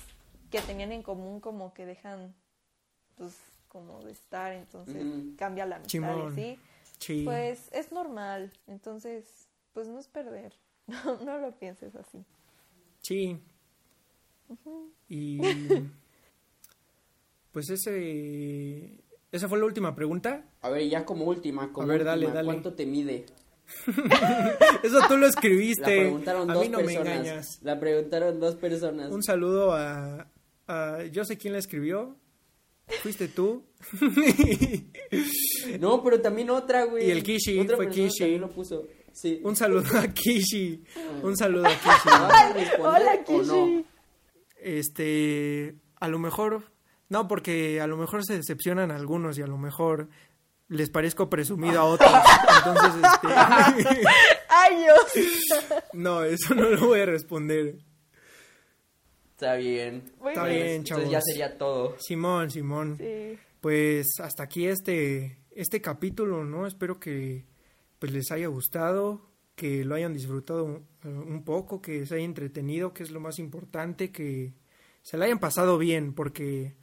que tenían en común como que dejan pues como de estar, entonces cambia la amistad y así. Sí. Pues es normal, entonces pues no es perder. No, no lo pienses así. Sí. Y pues ese esa fue la última pregunta. A ver, ya como última, como A ver, dale, última, dale. ¿cuánto te mide? Eso tú lo La escribiste. preguntaron a dos mí no me personas. engañas. La preguntaron dos personas. Un saludo a, a yo sé quién la escribió. Fuiste tú. No, pero también otra, güey. Y el Kishi, Otra fue Kishi. también lo puso. Sí. Un saludo a Kishi. Un saludo a Kishi. ¿Vas a responder Hola, no? Kishi. Este, a lo mejor, no, porque a lo mejor se decepcionan algunos y a lo mejor les parezco presumido a otros. Entonces, este, ¡Ay, Dios! no, eso no lo voy a responder. Está bien. Muy Está bien. bien, Entonces ya chavos. sería todo. Simón, Simón. Sí. Pues hasta aquí este, este capítulo, ¿no? Espero que pues les haya gustado, que lo hayan disfrutado un, un poco, que se haya entretenido, que es lo más importante, que se la hayan pasado bien, porque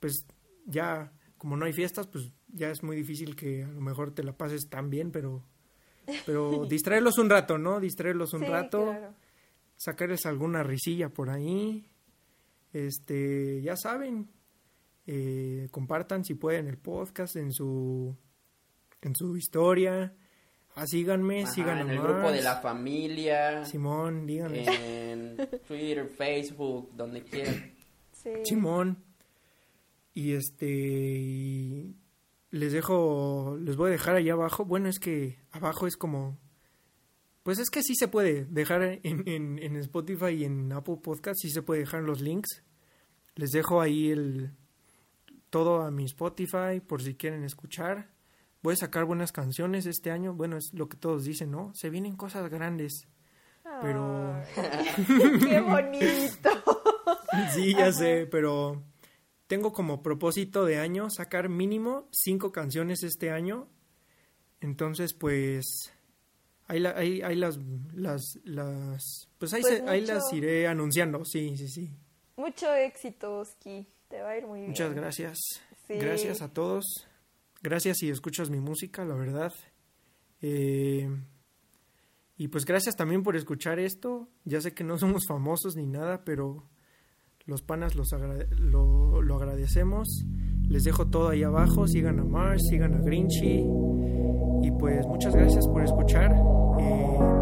pues ya como no hay fiestas, pues ya es muy difícil que a lo mejor te la pases tan bien, pero pero distraerlos un rato, ¿no? Distraerlos un Sí, rato, claro. sacarles alguna risilla por ahí. Este, ya saben, eh, compartan si pueden el podcast en su en su historia. Ah, síganme, Ajá, sigan en el grupo de la familia. Simón, díganme. En Twitter, Facebook, donde quieran. Sí. Simón. Y este y les dejo les voy a dejar allá abajo. Bueno, es que abajo es como pues es que sí se puede dejar en, en, en Spotify y en Apple Podcast, sí se puede dejar los links. Les dejo ahí el todo a mi Spotify por si quieren escuchar. Voy a sacar buenas canciones este año. Bueno, es lo que todos dicen, ¿no? Se vienen cosas grandes. Pero- ¡Qué bonito! Sí, ya sé, pero tengo como propósito de año sacar mínimo cinco canciones este año. Entonces, pues ahí, la- ahí, ahí las, las, las, pues ahí, Pues se- ahí las iré anunciando. Sí, sí, sí. Mucho éxito, Oski. Te va a ir muy bien. Muchas gracias. Sí. Gracias a todos. Gracias si escuchas mi música, la verdad. Eh, y pues gracias también por escuchar esto. Ya sé que no somos famosos ni nada, pero los panas los lo agradecemos. Les dejo todo ahí abajo. Sigan a Mars, sigan a Grinchy. Y pues muchas gracias por escuchar. Eh,